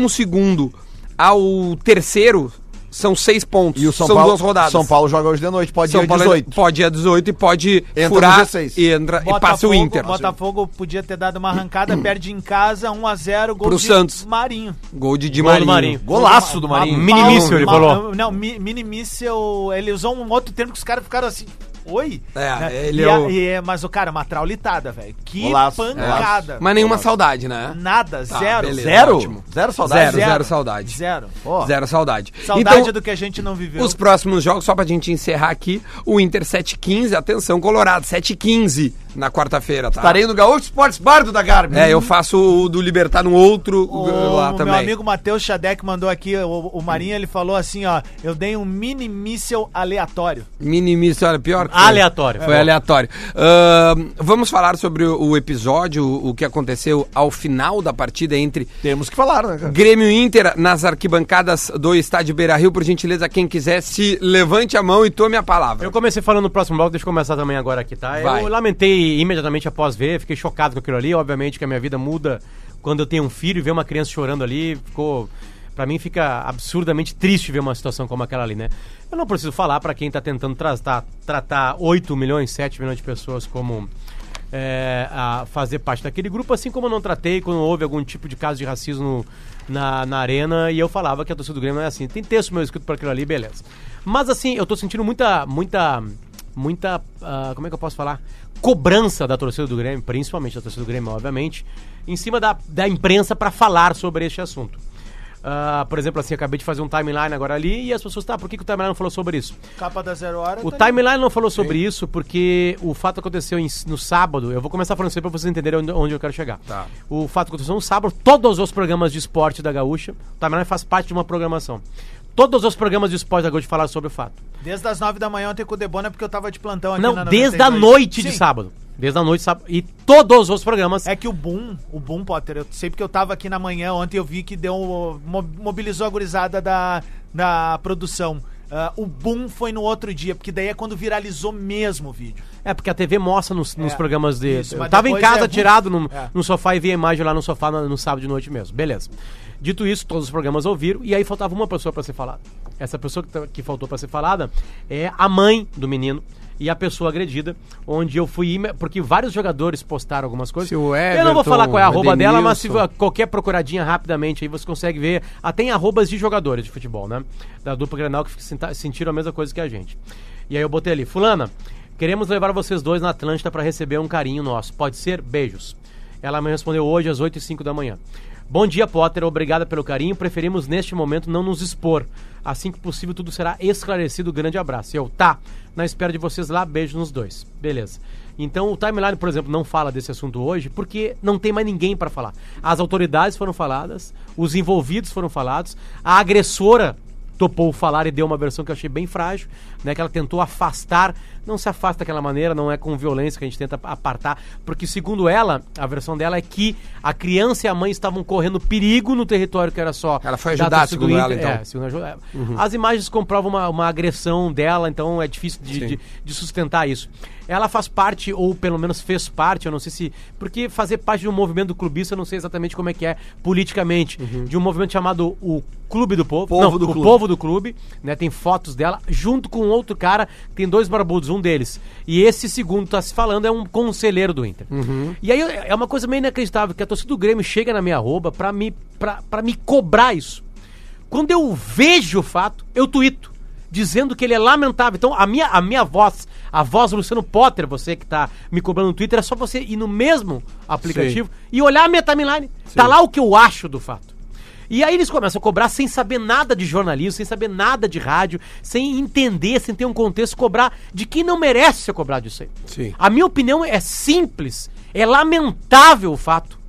ao terceiro são seis pontos. E o São são Paulo, duas rodadas. São Paulo joga hoje de noite, pode São ir Paulo 18. pode ir a 18 e pode Entra furar no G6. e, entra, e passa o Inter. Botafogo podia ter dado uma arrancada, perde em casa, 1x0, gol Pro de Santos. Marinho. Gol de Di Gol do Marinho. Marinho. Golaço do Marinho. Mini míssil, ele falou. Não, mi- mini míssil, ele usou um outro termo que os caras ficaram assim, oi? É, Né? ele E é o- e é- mas o cara, uma traulitada, velho. Que Golaço, pancada. Mas nenhuma saudade, né? Nada, Tá, zero. beleza. Zero? Ótimo. Zero saudade? Zero, zero saudade. Zero. Ó, Zero saudade. Saudade Então, do que a gente não viveu. Os próximos jogos, só pra gente encerrar aqui, o Inter 7-15, atenção, Colorado, 7-15 na quarta-feira, tá? Estarei no Gaúcho Sports Bar do da Garbi. É, eu faço o do Libertar no outro O, lá meu também. amigo Matheus Xadec mandou aqui, o, o Marinho, ele falou assim, ó, eu dei um mini míssel aleatório. Minimício, olha, pior que foi. Aleatório. Foi aleatório. Ahn, vamos falar sobre o, o episódio, o, o que aconteceu ao final da partida entre Temos que falar, né, cara? Grêmio Inter nas arquibancadas do estádio Beira Rio. Por gentileza, quem quiser, se levante a mão e tome a palavra. Eu comecei falando no próximo bloco, deixa eu começar também agora aqui, tá? Vai. Eu lamentei imediatamente após ver, fiquei chocado com aquilo ali. Obviamente que a minha vida muda quando eu tenho um filho e ver uma criança chorando ali, ficou. Pra mim fica absurdamente triste ver uma situação como aquela ali, né? Eu não preciso falar pra quem tá tentando tratar, tratar 8 milhões, 7 milhões de pessoas como é, a fazer parte daquele grupo, assim como eu não tratei quando houve algum tipo de caso de racismo na, na arena e eu falava que a torcida do Grêmio é assim. Tem texto meu escrito por aquilo ali, beleza. Mas assim, eu tô sentindo muita, muita, muita, ah, como é que eu posso falar? Cobrança da torcida do Grêmio, principalmente da torcida do Grêmio, obviamente, em cima da, da imprensa para falar sobre este assunto. Ah, por exemplo, assim, acabei de fazer um timeline agora ali e as pessoas, tá, por que, que o timeline não falou sobre isso? Capa da Zero Hora. O tá timeline não falou sobre isso porque o fato aconteceu em- no sábado. Eu vou começar falando isso aí pra vocês entenderem onde, onde eu quero chegar. Tá. O fato aconteceu no sábado. Todos os programas de esporte da Gaúcha. O timeline faz parte de uma programação. Todos os programas de esporte da Gaúcha falaram sobre o fato. Desde as nove da manhã ontem com o Debona, porque eu tava de plantão aqui Não, na desde a 92. noite de Sim. sábado. Desde a noite, sábado. E todos os programas. É que o Boom, o Boom, Potter, eu sei porque eu tava aqui na manhã, ontem eu vi que deu. mo- mobilizou a gurizada da, da produção. Ah, o Boom foi no outro dia, porque daí é quando viralizou mesmo o vídeo. É, porque a TV mostra nos, nos É, programas de. isso, eu tava em casa é- tirado no, É. no sofá e vi a imagem lá no sofá no, no sábado de noite mesmo. Beleza. Dito isso, todos os programas ouviram e aí faltava uma pessoa pra ser falada. Essa pessoa que, tá- que faltou pra ser falada é a mãe do menino e a pessoa agredida, onde eu fui. Porque vários jogadores postaram algumas coisas. Se o eu não vou Everton, falar qual é a arroba dela, mas se qualquer procuradinha rapidamente aí você consegue ver. Até em arrobas de jogadores de futebol, né? Da dupla Grenal que sentiram a mesma coisa que a gente. E aí eu botei ali, fulana, queremos levar vocês dois na Atlântida para receber um carinho nosso. Pode ser? Beijos. Ela me respondeu hoje às 8 e 05 da manhã. Bom dia, Potter. Obrigada pelo carinho. Preferimos neste momento não nos expor. Assim que possível, tudo será esclarecido. Grande abraço. Eu, tá. Na espera de vocês lá, beijo nos dois. Beleza. Então o timeline, por exemplo, não fala desse assunto hoje porque não tem mais ninguém para falar. As autoridades foram faladas, os envolvidos foram falados, a agressora topou falar e deu uma versão que eu achei bem frágil, né? Que ela tentou afastar, não se afasta daquela maneira, não é com violência que a gente tenta apartar, porque segundo ela, a versão dela é que a criança e a mãe estavam correndo perigo no território que era só. Ela foi da ajudar, segundo ela, então. É, segundo a- As imagens comprovam uma, uma agressão dela, então é difícil de, de, de sustentar isso. Ela faz parte, ou pelo menos fez parte, eu não sei se. Porque fazer parte de um movimento clubista, eu não sei exatamente como é que é politicamente. De um movimento chamado o Clube do Povo. Povo não, do o Clube. Povo do Clube, né? Tem fotos dela, junto com outro cara, tem dois barbudos, um deles. E esse segundo tá se falando é um conselheiro do Inter. E aí é uma coisa meio inacreditável, que a torcida do Grêmio chega na minha arroba pra me, pra, pra me cobrar isso. Quando eu vejo o fato, eu tuito. Dizendo que ele é lamentável. Então, a minha, a minha voz, a voz do Luciano Potter, você que tá me cobrando no Twitter, é só você ir no mesmo aplicativo e olhar a minha timeline. Tá lá o que eu acho do fato. E aí eles começam a cobrar sem saber nada de jornalismo, sem saber nada de rádio, sem entender, sem ter um contexto, cobrar de quem não merece ser cobrado disso aí. Sim. A minha opinião é simples, é lamentável o fato.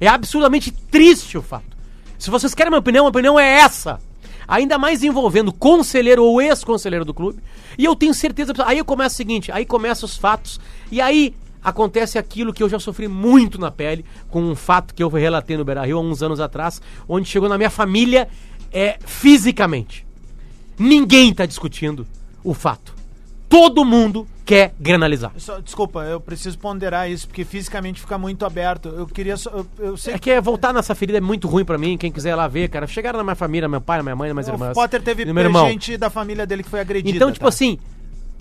É absurdamente triste o fato. Se vocês querem minha opinião, a opinião é essa. Ainda mais envolvendo conselheiro ou ex-conselheiro do clube. E eu tenho certeza. Aí eu começo o seguinte: aí começam os fatos. E aí acontece aquilo que eu já sofri muito na pele, com um fato que eu relatei no Beira Rio há uns anos atrás, onde chegou na minha família é, fisicamente. Ninguém está discutindo o fato. Todo mundo quer granalizar. Só- desculpa, eu preciso ponderar isso, porque fisicamente fica muito aberto. Eu queria só. Eu, eu sei É que voltar nessa ferida é muito ruim pra mim. Quem quiser lá ver, cara. Chegaram na minha família, meu pai, minha mãe, minhas o irmãs. Potter teve meu irmão. gente da família dele que foi agredida. Então, tipo tá? assim,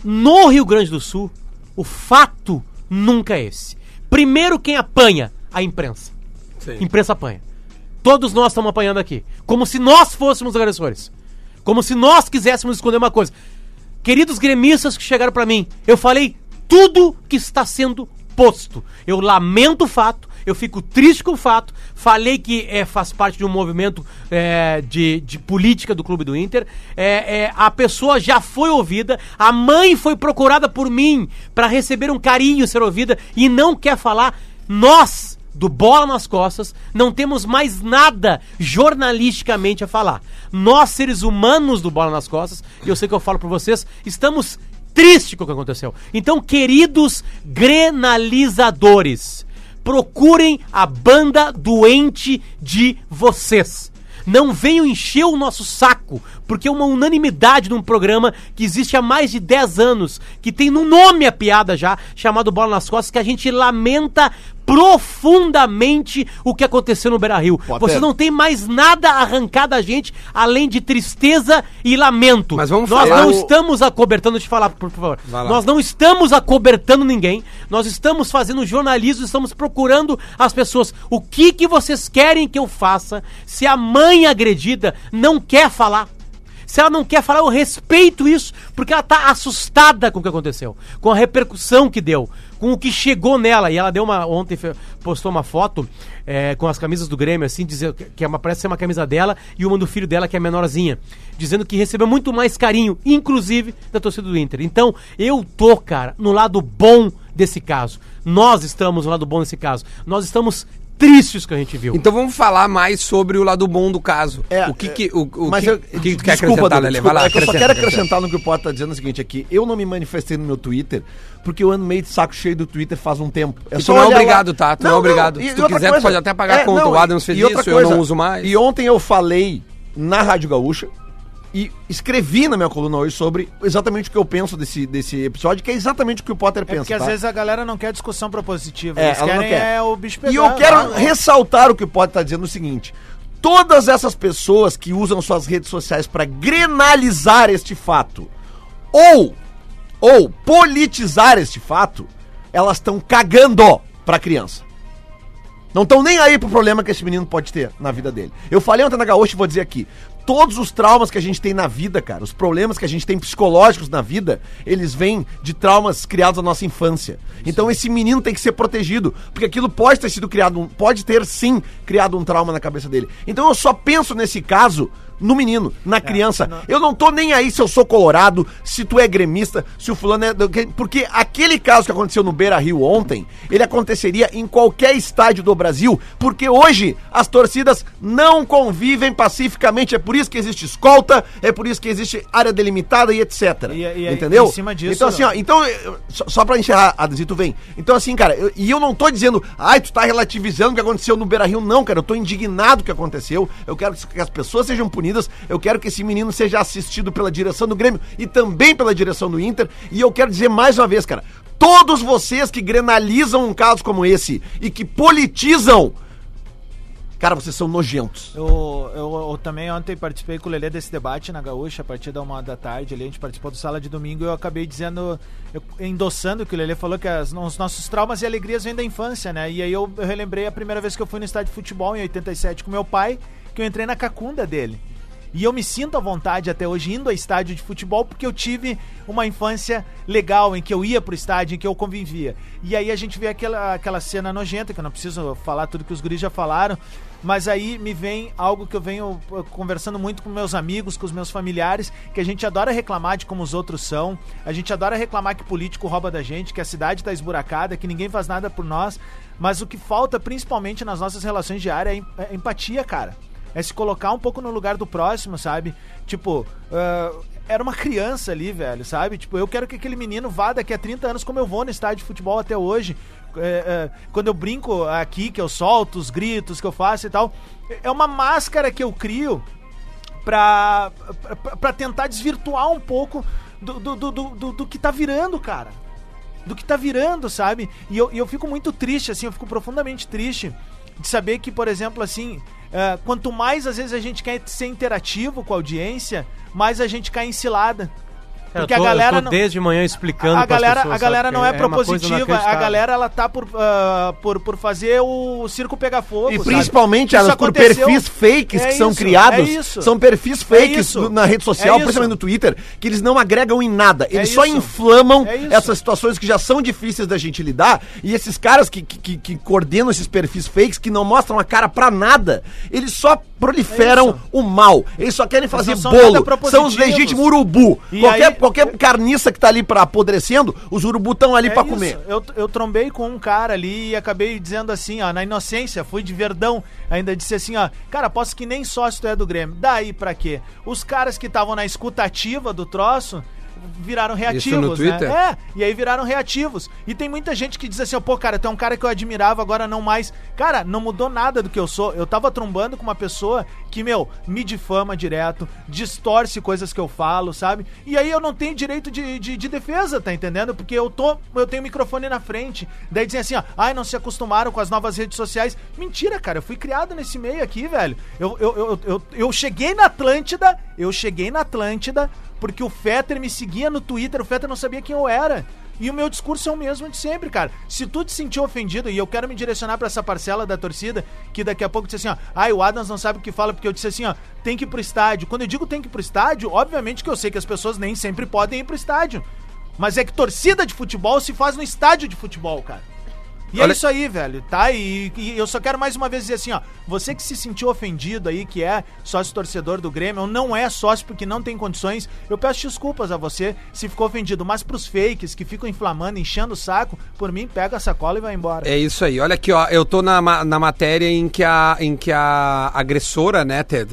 no Rio Grande do Sul, o fato nunca é esse. Primeiro, quem apanha? A imprensa. Sim. Imprensa apanha. Todos nós estamos apanhando aqui. Como se nós fôssemos agressores. Como se nós quiséssemos esconder uma coisa. Queridos gremistas que chegaram pra mim, eu falei tudo que está sendo posto. Eu lamento o fato, eu fico triste com o fato. Falei que é, faz parte de um movimento é, de, de política do Clube do Inter. É, é, a pessoa já foi ouvida, a mãe foi procurada por mim para receber um carinho, ser ouvida e não quer falar. Nós do Bola nas Costas, não temos mais nada jornalisticamente a falar. Nós, seres humanos do Bola nas Costas, e eu sei que eu falo pra vocês, estamos tristes com o que aconteceu. Então, queridos grenalizadores, procurem a banda doente de vocês. Não venham encher o nosso saco, porque é uma unanimidade num programa que existe há mais de 10 anos, que tem no nome a piada já, chamado Bola nas Costas, que a gente lamenta profundamente o que aconteceu no Beira Rio. Você não tem mais nada a arrancar da gente além de tristeza e lamento. Mas vamos Nós falar não o- estamos acobertando, te falar, por favor. Nós não estamos acobertando ninguém. Nós estamos fazendo jornalismo, estamos procurando as pessoas. O que que vocês querem que eu faça se a mãe agredida não quer falar? Se ela não quer falar, eu respeito isso, porque ela tá assustada com o que aconteceu, com a repercussão que deu, com o que chegou nela. E ela deu uma. Ontem postou uma foto é, com as camisas do Grêmio, assim, dizendo que é uma, parece ser uma camisa dela e uma do filho dela, que é menorzinha, dizendo que recebeu muito mais carinho, inclusive da torcida do Inter. Então, eu tô, cara, no lado bom desse caso. Nós estamos no lado bom desse caso. Nós estamos triste isso que a gente viu. Então vamos falar mais sobre o lado bom do caso. É, o que que, o, o Mas que, eu, que tu quer desculpa, acrescentar, desculpa, Vai lá, é que eu só quero acrescenta. acrescentar no que o Potter tá dizendo o seguinte aqui. Eu não me manifestei no meu Twitter porque eu ando meio de saco cheio do Twitter faz um tempo. E tu não é obrigado, tá? Tu não é obrigado. e- Se tu quiser, tu pode até apagar a conta. O Adams fez outra isso, eu não uso mais. E ontem eu falei na Rádio Gaúcha e escrevi na minha coluna hoje sobre exatamente o que eu penso desse, desse episódio, que é exatamente o que o Potter É pensa. porque às tá? vezes a galera não quer discussão propositiva. É, Eles não querem quer. é o bicho pegar. E eu quero Ah, ressaltar o que o Potter tá dizendo o seguinte: todas essas pessoas que usam suas redes sociais para grenalizar este fato ou ou politizar este fato, elas estão cagando pra criança. Não estão nem aí pro problema que esse menino pode ter na vida dele. Eu falei ontem na Gaúcha e vou dizer aqui. Todos os traumas que a gente tem na vida, cara, os problemas que a gente tem psicológicos na vida, eles vêm de traumas criados na nossa infância. Então esse menino tem que ser protegido, porque aquilo pode ter sido criado, pode ter sim criado um trauma na cabeça dele. Então eu só penso nesse caso no menino, na criança. Eu não tô nem aí se eu sou colorado, se tu é gremista, se o fulano é. Porque aquele caso que aconteceu no Beira Rio ontem, ele aconteceria em qualquer estádio do Brasil, porque hoje as torcidas não convivem pacificamente. É por isso que existe escolta, é por isso que existe área delimitada e etc. E- e- Entendeu? em cima disso, então, assim, ó, então, só, só pra encerrar, Adesito, vem. Então, assim, cara, eu- e eu não tô dizendo, ai, tu tá relativizando o que aconteceu no Beira Rio, não, cara. Eu tô indignado o que aconteceu. Eu quero que as pessoas sejam punidas. Eu quero que esse menino seja assistido pela direção do Grêmio e também pela direção do Inter. E eu quero dizer mais uma vez, cara, todos vocês que grenalizam um caso como esse e que politizam, cara, vocês são nojentos. Eu, eu, eu também ontem participei com o Lelê desse debate na Gaúcha, a partir da uma da tarde ali, a gente participou do Sala de Domingo e eu acabei dizendo, eu- endossando que o Lelê falou, que as- os nossos traumas e alegrias vêm da infância, né? E aí eu, eu relembrei a primeira vez que eu fui no estádio de futebol, em 87, com meu pai, que eu entrei na cacunda dele. E eu me sinto à vontade até hoje indo a estádio de futebol porque eu tive uma infância legal em que eu ia pro estádio, em que eu convivia. E aí a gente vê aquela, aquela cena nojenta, que eu não preciso falar tudo que os guris já falaram, mas aí me vem algo que eu venho uh, conversando muito com meus amigos, com os meus familiares, que a gente adora reclamar de como os outros são, a gente adora reclamar que político rouba da gente, que a cidade tá esburacada, que ninguém faz nada por nós, mas o que falta principalmente nas nossas relações diárias é é empatia, cara. É se colocar um pouco no lugar do próximo, sabe? Tipo, ah, era uma criança ali, velho, sabe? Tipo, eu quero que aquele menino vá daqui a 30 anos como eu vou no estádio de futebol até hoje. É, é, quando eu brinco aqui, que eu solto os gritos que eu faço e tal. É uma máscara que eu crio pra, tentar desvirtuar um pouco do, do, do, do, do- do que tá virando, cara. Do que tá virando, sabe? E eu, e eu fico muito triste, assim, eu fico profundamente triste de saber que, por exemplo, assim, eh, quanto mais às vezes a gente quer ser interativo com a audiência, mais a gente cai em cilada. Cara, Porque tô- a galera eu tô não- desde manhã explicando a galera, pessoas, a galera sabe? não é, coisa propositiva, a galera ela tá por, ah, por, por fazer o circo pegar fogo. E sabe? principalmente, elas por perfis fakes É que são isso, criados. é isso. São perfis É fakes na rede social, É principalmente no Twitter, que eles não agregam em nada. Eles É só isso. inflamam É essas situações que já são difíceis da gente lidar. E esses caras que, que, que- coordenam esses perfis fakes, que não mostram a cara pra nada, eles só proliferam É o mal. Eles só querem fazer não bolo. São os legítimos urubu. E Qualquer, aí- qualquer carniça que tá ali pra apodrecendo, os urubu estão ali É pra isso. comer. Eu, eu trombei com um cara ali e acabei dizendo assim, ó, na inocência, fui de verdão, ainda disse assim, ó, cara, posso que nem sócio tu é do Grêmio. Daí pra quê? Os caras que estavam na escutativa do troço viraram reativos, no Twitter? né? É, e aí viraram reativos. E tem muita gente que diz assim, ó, pô, cara, tu é um cara que eu admirava, agora não mais. Cara, não mudou nada do que eu sou. Eu tava trombando com uma pessoa que, meu, me difama direto, distorce coisas que eu falo, sabe? E aí eu não tenho direito de, de, de defesa, tá entendendo? Porque eu tô, eu tenho o microfone na frente. Daí dizem assim, ó, ai, não se acostumaram com as novas redes sociais. Mentira, cara, eu fui criado nesse meio aqui, velho. Eu, eu, eu, eu, eu cheguei na Atlântida, eu cheguei na Atlântida porque o Fetter me seguia no Twitter, o Fetter não sabia quem eu era. E o meu discurso é o mesmo de sempre, cara. Se tu te sentiu ofendido, e eu quero me direcionar pra essa parcela da torcida, que daqui a pouco disse assim, ó, ai, o Adams não sabe o que fala, porque eu disse assim, ó, tem que ir pro estádio. Quando eu digo tem que ir pro estádio, obviamente que eu sei que as pessoas nem sempre podem ir pro estádio. Mas é que torcida de futebol se faz no estádio de futebol, cara. E Olha- é isso aí, velho, tá? E, e eu só quero mais uma vez dizer assim, ó, você que se sentiu ofendido aí, que é sócio torcedor do Grêmio, ou não é sócio porque não tem condições, eu peço desculpas a você se ficou ofendido, mas pros fakes que ficam inflamando, enchendo o saco, por mim, pega a sacola e vai embora. É isso aí. Olha aqui, ó. Eu tô na, na matéria em que a, em que a agressora, né? te-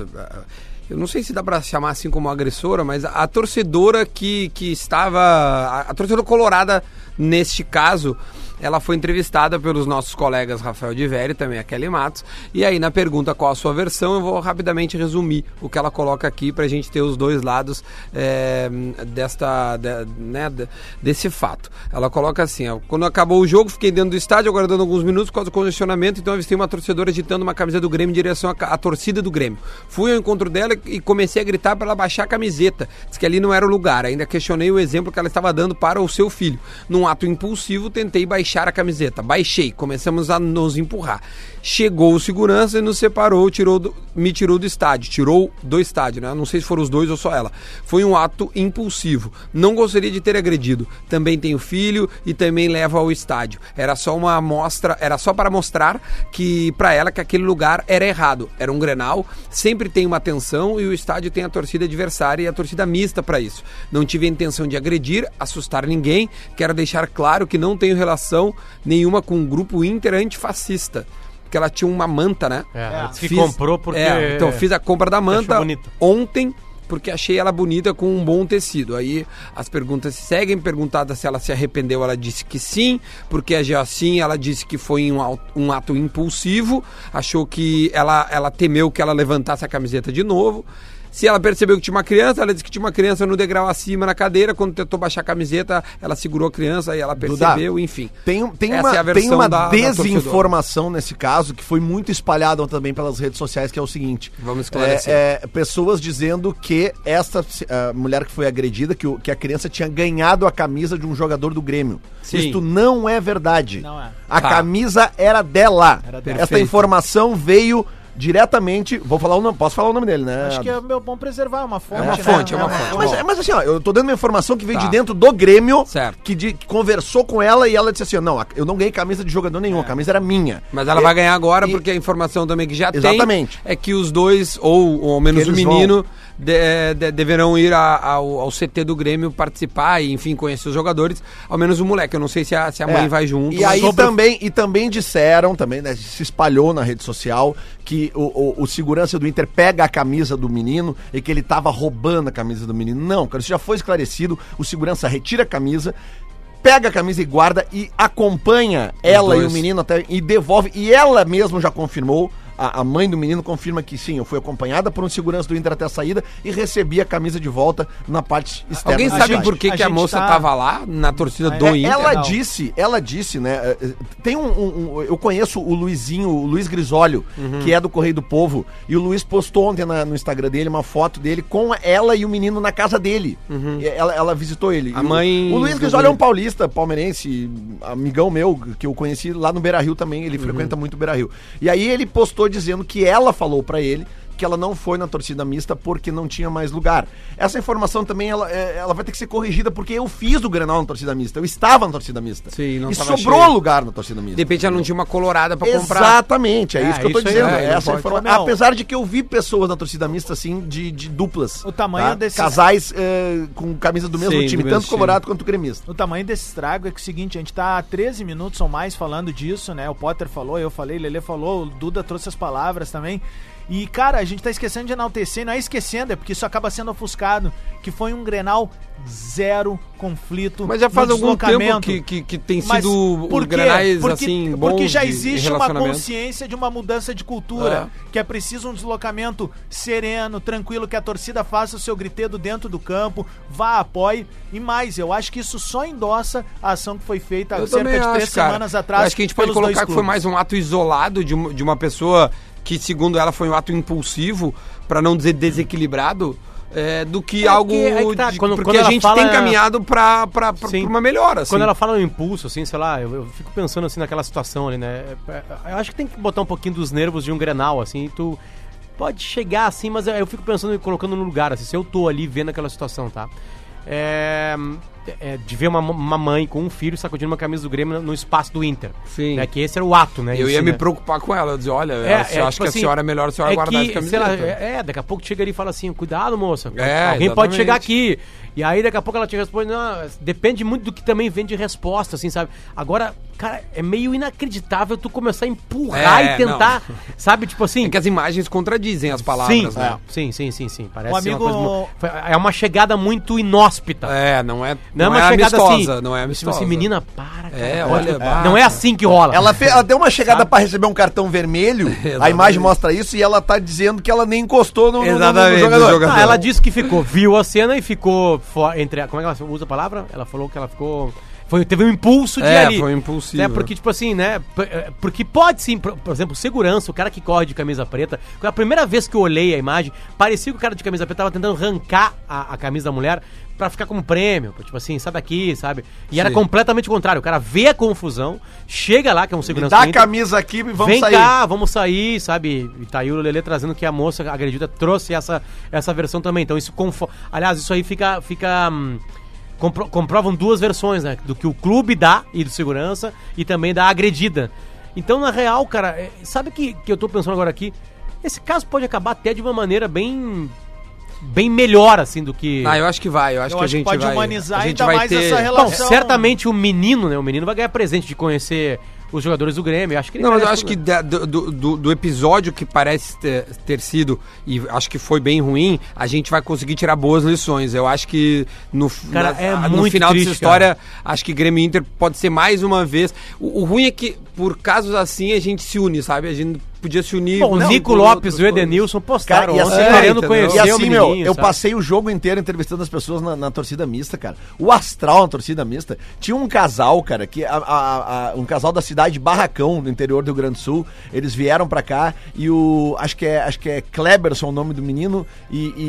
eu não sei se dá pra chamar assim como agressora, mas a, a torcedora que, que estava. A, a torcedora colorada, neste caso, ela foi entrevistada pelos nossos colegas Rafael de e também a Kelly Matos. E aí, na pergunta qual a sua versão, eu vou rapidamente resumir o que ela coloca aqui pra gente ter os dois lados é, desta, de- né, de- desse fato. Ela coloca assim: ó, quando acabou o jogo, fiquei dentro do estádio aguardando alguns minutos por causa do congestionamento, então avistei uma torcedora agitando uma camisa do Grêmio em direção à, à torcida do Grêmio. Fui ao encontro dela e comecei a gritar para ela baixar a camiseta. Diz que ali não era o lugar. Ainda questionei o exemplo que ela estava dando para o seu filho. Num ato impulsivo, tentei baixar a camiseta. Baixei, começamos a nos empurrar. Chegou o segurança e nos separou, tirou do- me tirou do estádio. Tirou do estádio, né? Não sei se foram os dois ou só ela. Foi um ato impulsivo. Não gostaria de ter agredido. Também tenho filho e também levo ao estádio. Era só uma amostra, era só para mostrar que para ela que aquele lugar era errado. Era um Grenal, sempre tem uma tensão e o estádio tem a torcida adversária e a torcida mista para isso. Não tive a intenção de agredir, assustar ninguém. Quero deixar claro que não tenho relação nenhuma com o grupo Inter antifascista. Porque ela tinha uma manta, né? É, ela disse que Fiz- comprou porque. É, então fiz a compra da manta ontem porque achei ela bonita com um bom tecido. Aí as perguntas se seguem. Perguntada se ela se arrependeu, ela disse que sim. Porque agiu assim, ela disse que foi um, um ato impulsivo. Achou que ela, ela temeu que ela levantasse a camiseta de novo. Se ela percebeu que tinha uma criança, ela disse que tinha uma criança no degrau acima na cadeira. Quando tentou baixar a camiseta, ela segurou a criança e ela percebeu, enfim. Tem, tem uma, é tem uma da- da desinformação nesse caso que foi muito espalhada também pelas redes sociais, que é o seguinte. Vamos esclarecer. É, é, pessoas dizendo que essa mulher que foi agredida, que, o- que a criança tinha ganhado a camisa de um jogador do Grêmio. Sim. Isto não é verdade. Não é. A Tá. camisa era dela. Era dela. Informação veio diretamente. Vou falar o nome, posso falar o nome dele, né? Acho que é meu bom preservar, é uma fonte. uma né? fonte, é uma fonte. Mas, Bom. mas assim, ó, eu tô dando uma informação que veio Tá. de dentro do Grêmio, Certo. Que, de- que conversou com ela e ela disse assim: não, eu não ganhei camisa de jogador nenhum, a camisa era minha. Mas ela E- vai ganhar agora e- porque a informação também que já Exatamente. tem é que os dois, ou, ou ao menos Que o menino, de- de- deverão ir a- ao, ao CT do Grêmio participar e, enfim, conhecer os jogadores. Ao menos o moleque. Eu não sei se a, se a mãe É. vai junto. E aí sobre- também, e também disseram, também, né, se espalhou na rede social, que o, o- o segurança do Inter pega a camisa do menino e que ele tava roubando a camisa do menino. Não, cara, isso já foi esclarecido. O segurança retira a camisa. Pega a camisa e guarda e acompanha ela e dois. o menino até e devolve. E ela mesmo já confirmou. A, a mãe do menino confirma que sim, eu fui acompanhada por um segurança do Inter até a saída e recebi a camisa de volta na parte externa. Alguém do sabe por que, a que a moça tá- tava lá na torcida do É, Inter? Ela não. disse, ela disse, né? eh, eh, Tem um, um- um- Eu conheço o Luizinho, o Luiz Grisólio, Uhum. que é do Correio do Povo. E o Luiz postou ontem na- no Instagram dele uma foto dele com ela e o menino na casa dele. E Ela, ela visitou ele. Uhum. A E o- mãe O, Luiz do Grisólio é um paulista, palmeirense, amigão meu, que eu conheci lá no Beira Rio também. Uhum. Ele frequenta muito o Beira Rio. E aí ele postou dizendo que ela falou pra ele que ela não foi na torcida mista porque não tinha mais lugar. Essa informação também ela, é, ela vai ter que ser corrigida porque eu fiz o Grenal na torcida mista. Eu estava na torcida mista. Sim, não e sobrou cheio. lugar na torcida De mista. repente ela não tinha uma colorada pra comprar. Exatamente, é, É, isso que eu tô isso dizendo. é, Essa pode. informa... Não. Apesar de que eu vi pessoas na torcida mista, assim, de, de duplas. O tamanho tá? desses- Casais eh, com camisa do mesmo Sim, do time, mesmo tanto time. colorado quanto gremista. O tamanho desse estrago é que é o seguinte, a gente tá há 13 minutos ou mais falando disso, né? O Potter falou, eu falei, Lele falou, o Duda trouxe as palavras também. E, cara, a gente tá esquecendo de enaltecer, não é esquecendo, é porque isso acaba sendo ofuscado, que foi um Grenal zero conflito Mas já faz algum tempo que, que, que tem Mas sido por granais, porque, assim, bons porque já existe uma consciência de uma mudança de cultura, que é preciso um deslocamento sereno, tranquilo, que a torcida faça o seu gritedo dentro do campo, vá, apoie. E mais, eu acho que isso só endossa a ação que foi feita Eu cerca de três acho, semanas atrás. Eu acho que a gente pode colocar que foi mais um ato isolado de de uma pessoa que, segundo ela, foi um ato impulsivo, pra não dizer desequilibrado. é, do que É algo. que- é que tá, quando- porque quando a gente fala- tem caminhado pra, Sim. pra uma melhora. Assim. Quando ela fala no impulso, assim, sei lá, eu, eu fico pensando assim naquela situação ali, né? É, é, Eu acho que tem que botar um pouquinho dos nervos de um Grenal, assim, tu pode chegar assim, mas eu, eu fico pensando e colocando no lugar, assim, se eu tô ali vendo aquela situação, tá? É, é, de ver uma, uma mãe com um filho sacudindo uma camisa do Grêmio no, no espaço do Inter. Sim. Né, que esse era o ato, né? Eu em ia si, me né? preocupar com ela. Eu dizer, olha, É, eu é, acho tipo que a assim, senhora é melhor a senhora é guardar que, essa sei lá, camiseta. é, é, daqui a pouco chega ali e fala assim, cuidado, moça. É, Alguém pode exatamente. chegar aqui. E aí daqui a pouco ela te responde, não, depende muito do que também vem de resposta, assim, sabe? Agora, cara, é meio inacreditável tu começar a empurrar É, e tentar, sabe? Tipo assim... É que as imagens contradizem as palavras, sim, né? sim, sim, sim, sim. Parece ser amigo- uma coisa... É uma chegada muito inóspita. É, não é, Não, é não uma é chegada amistosa, assim. não é Tipo amistosa. assim, menina, para, cara. É, olha, bah. Não é assim que rola. Ela, fe- ela deu uma chegada pra receber um cartão vermelho, a imagem mostra isso e ela tá dizendo que ela nem encostou no, no- no- no Exatamente, jogador. do jogador. Ah, ela disse que ficou, viu a cena e ficou fo- entre. Como é que ela usa a palavra? Ela falou que ela ficou. Foi, teve um impulso de É, ali. foi impulsivo. É, porque, tipo assim, né? é, Porque pode sim, por, por exemplo, segurança, o cara que corre de camisa preta. A primeira vez que eu olhei a imagem, parecia que o cara de camisa preta tava tentando arrancar a, a camisa da mulher pra ficar como prêmio. Tipo assim, sai daqui, sabe? E era Sim. completamente o contrário. O cara vê a confusão, chega lá, que é um Me segurança dá do a camisa aqui e vamos Vem sair. cá, vamos sair, sabe? E tá aí o Lelê trazendo que a moça agredida trouxe essa, essa versão também. Então isso confo... Aliás, isso aí fica. fica hum, compro- comprovam duas versões, né? Do que o clube dá e do segurança e também da agredida. Então, na real, cara, é, sabe que, que eu tô pensando agora aqui? Esse caso pode acabar até de uma maneira bem. bem melhor, assim, do que. Ah, eu acho que vai. Eu acho Eu que a acho que gente pode vai. humanizar a gente ainda vai mais ter... essa Bom, relação. certamente o menino, né? O menino vai ganhar presente de conhecer os jogadores do Grêmio. Acho que ele Não, mas eu acho que da- do, do- do- episódio que parece ter, ter sido, e acho que foi bem ruim, a gente vai conseguir tirar boas lições. Eu acho que no, Cara, na- é no final triste, dessa história, acho que Grêmio Inter pode ser mais uma vez. O, o ruim é que, por casos assim, a gente se une, sabe? A gente podia se unir. Bom, o Nico com Lopes e o. Edenilson postaram Cara, e ontem assim, querendo entendeu? conhecer E assim, o meu, eu sabe? passei o jogo inteiro entrevistando as pessoas na, na torcida mista, cara. O astral na torcida mista. Tinha um casal, cara, que a- a- a- um casal da cidade de Barracão, no interior do Rio Grande do Sul. Eles vieram pra cá e o. Acho que é, acho que é Kleberson o nome do menino e, e,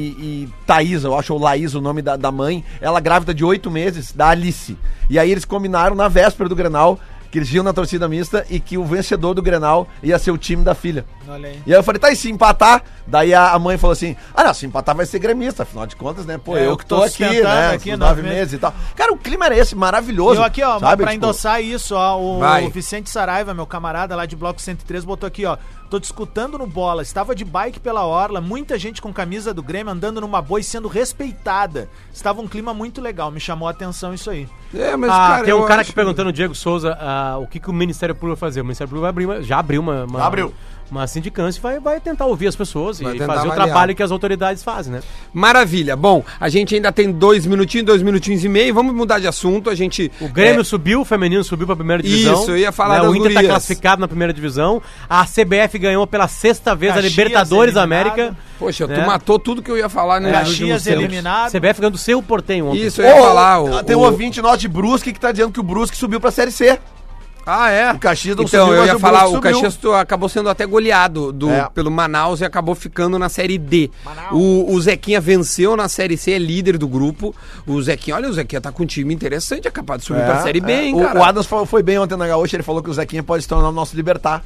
e Thaís, eu acho, ou Laís o nome da, da mãe. Ela grávida de oito meses, da Alice. E aí eles combinaram na véspera do Grenal. Que eles iam na torcida mista e que o vencedor do Grenal ia ser o time da filha. Olha aí. E aí eu falei, tá, e se empatar? Daí a, mãe falou assim: ah, não, se empatar vai ser gremista, afinal de contas, né? Pô, É, eu que tô tô aqui, né? aqui esses nove meses e tal. Cara, o clima era esse, maravilhoso. Eu aqui, ó, sabe? pra Tipo, endossar isso, ó, o Vai. Vicente Saraiva, meu camarada lá de Bloco 103, botou aqui, ó. Tô discutando no bola, estava de bike pela orla, muita gente com camisa do Grêmio andando numa boa e sendo respeitada. Estava um clima muito legal, me chamou a atenção isso aí. É, mas, Ah, cara, tem um cara acho- que perguntando, o Diego Souza, ah, o que, que o Ministério Público vai fazer. O Ministério Público vai abrir uma- já abriu uma, uma, Já abriu. Uma sindicância vai, vai tentar ouvir as pessoas Vai e fazer o avaliar. trabalho que as autoridades fazem, né? Maravilha. Bom, a gente ainda tem dois minutinhos, dois minutinhos e meio. Vamos mudar de assunto. A gente. O Grêmio é, subiu, o feminino subiu pra primeira divisão. Isso, eu ia falar né? das O Inter tá gurias. classificado na primeira divisão. A CBF ganhou pela sexta vez a Caxias Libertadores da eliminado. América. Poxa, tu né? matou tudo que eu ia falar, né? Caxias eliminado. CBF ganhou do seu Portenho ontem. Isso, eu ia Ô, falar. O, tem um o- ouvinte nosso de Brusque que tá dizendo que o Brusque subiu pra Série C. Ah, é? O Caxias não então, subiu, eu ia o falar, o. Caxias tu- acabou sendo até goleado do, É. pelo Manaus e acabou ficando na Série D. O, o Zequinha venceu na Série C, é líder do grupo. O Zequinha, olha, o Zequinha tá com um time interessante, é capaz de subir pra Série B, é. hein, O- cara? O, Adams falou- foi bem ontem na Gaúcha, ele falou que o Zequinha pode se tornar o nosso libertar.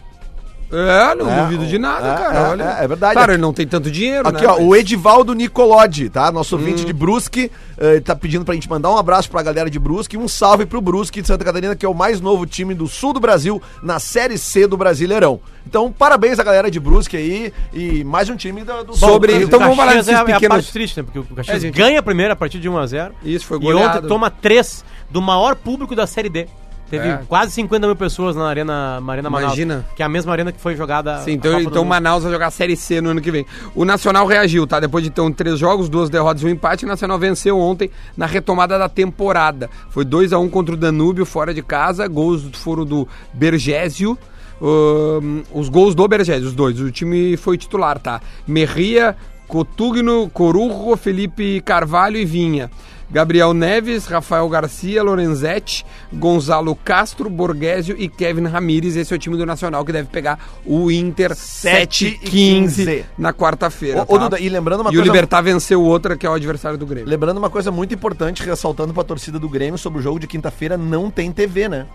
É, não É, duvido de nada, é, cara. é, olha. é, é verdade. Claro, ele não tem tanto dinheiro, Aqui, né? ó, mas- o Edivaldo Nicolodi, tá? Nosso Hum. ouvinte de Brusque, eh, tá pedindo pra gente mandar um abraço pra galera de Brusque e um salve pro Brusque de Santa Catarina, que é o mais novo time do sul do Brasil, na Série C do Brasileirão. Então, parabéns à galera de Brusque aí e mais um time do, do sul Sobre- do Brasil. então vamos falar desses é, é a pequenos- parte triste, né? Porque o Caxias É, gente. ganha a primeira a partir de 1x0. Isso, foi E goleado. ontem toma 3 do maior público da Série D. Teve É. quase 50 mil pessoas na Arena, na arena Manaus. Imagina. Que é a mesma arena que foi jogada. Sim, então, então. Manaus vai jogar a Série C no ano que vem. O Nacional reagiu, tá? Depois de ter um, três jogos, duas derrotas e um empate, o Nacional venceu ontem na retomada da temporada. Foi 2 a 1 contra o Danúbio, fora de casa. Gols foram do Bergésio. Ahn, os gols do Bergésio, os dois. O time foi titular, tá? Merria, Cotugno, Corujo, Felipe Carvalho e Vinha. Gabriel Neves, Rafael Garcia, Lorenzetti, Gonzalo Castro, Borghésio e Kevin Ramires. Esse é o time do Nacional que deve pegar o Inter 7 e 15 15 na quarta-feira. Ô, tá? Duda, e lembrando uma e o coisa- Libertar venceu o outro, que é o adversário do Grêmio. Lembrando uma coisa muito importante, ressaltando pra torcida do Grêmio sobre o jogo de quinta-feira, não tem TV, né?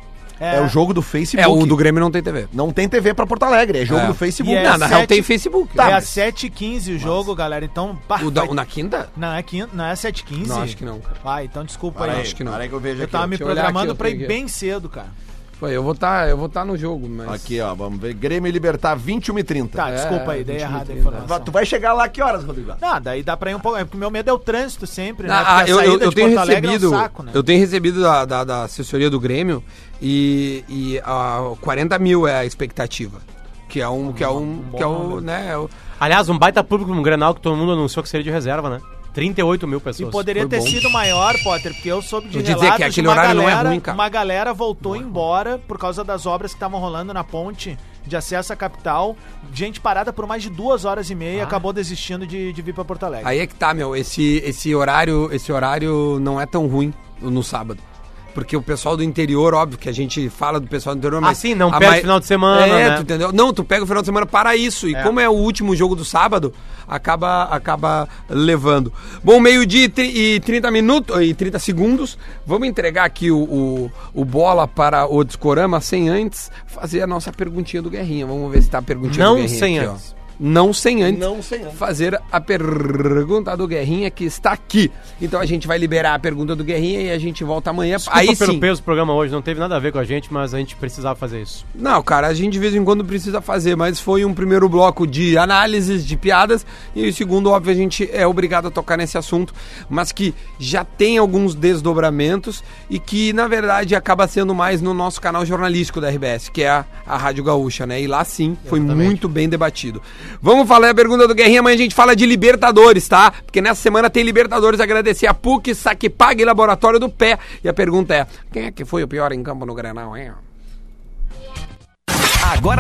É, o jogo do Facebook. É, o do Grêmio não tem TV. Não tem TV pra Porto Alegre, é jogo É. do Facebook. E é não, na real tem Facebook. é Tá, às 7h15 o jogo, galera. Então, pá, o da, vai- na quinta? Não, é, quinta, não é 7h15? Não, acho que não, cara. Ah, então desculpa Para aí. aí, acho que não. para aí que eu vejo Eu aqui. tava me programando aqui, pra ir bem cedo, cara. Pô, eu vou estar eu vou tá no jogo, mas... Aqui, ó, vamos ver. Grêmio Libertar, 21 e 30. Tá, desculpa aí, dei 21, errada a 30. informação. Tu vai chegar lá que horas, Rodrigo? Não, daí dá pra ir um pouco. É porque o meu medo é o trânsito sempre, né? Ah, eu, eu, eu tenho recebido, é um saco, né? eu tenho recebido da, da, da assessoria do Grêmio e, e a 40 mil é a expectativa. Que é um, que é um, bom que é o, número. né, é Aliás, um baita público no Grenal que todo mundo anunciou que seria de reserva, né? 38 mil E pessoas. poderia Foi ter bom. sido maior, Potter, porque eu soube de Eu dizer relatos que de aquele uma horário não é galera, ruim, cara. uma galera voltou embora por causa das obras que estavam rolando na ponte de acesso à capital. Gente parada por mais de duas horas e meia acabou desistindo de, de vir pra Porto Alegre. Aí é que tá, meu, esse, esse horário, esse horário não é tão ruim no sábado. Porque o pessoal do interior, óbvio que a gente fala do pessoal do interior, mas. sim, não a perde mai- final de semana, É, né? tu entendeu? Não, tu pega o final de semana para isso. E como é o último jogo do sábado, acaba, acaba levando. Bom, meio-dia e tri- e 30 minutos e 30 segundos. Vamos entregar aqui o, o, o bola para o Discorama sem antes fazer a nossa perguntinha do Guerrinha. Vamos ver se tá a perguntinha Não do Guerrinha sem aqui, ó. Não sem antes. Não sem antes. Fazer a pergunta do Guerrinha que está aqui. Então a gente vai liberar a pergunta do Guerrinha e a gente volta amanhã. Desculpa Aí pelo sim. peso do programa hoje, não teve nada a ver com a gente, mas a gente precisava fazer isso. Não, cara, a gente de vez em quando precisa fazer, mas foi um primeiro bloco de análises, de piadas, e o segundo, óbvio, a gente é obrigado a tocar nesse assunto, mas que já tem alguns desdobramentos e que, na verdade, acaba sendo mais no nosso canal jornalístico da RBS, que é a, a Rádio Gaúcha, né? E lá sim foi muito bem debatido. Vamos falar a pergunta do Guerrinha, amanhã a gente fala de Libertadores, tá? Porque nessa semana tem Libertadores, agradecer a PUC, Saquepag e Laboratório do Pé. E a pergunta é: quem é que foi o pior em campo no Grenal, hein? Agora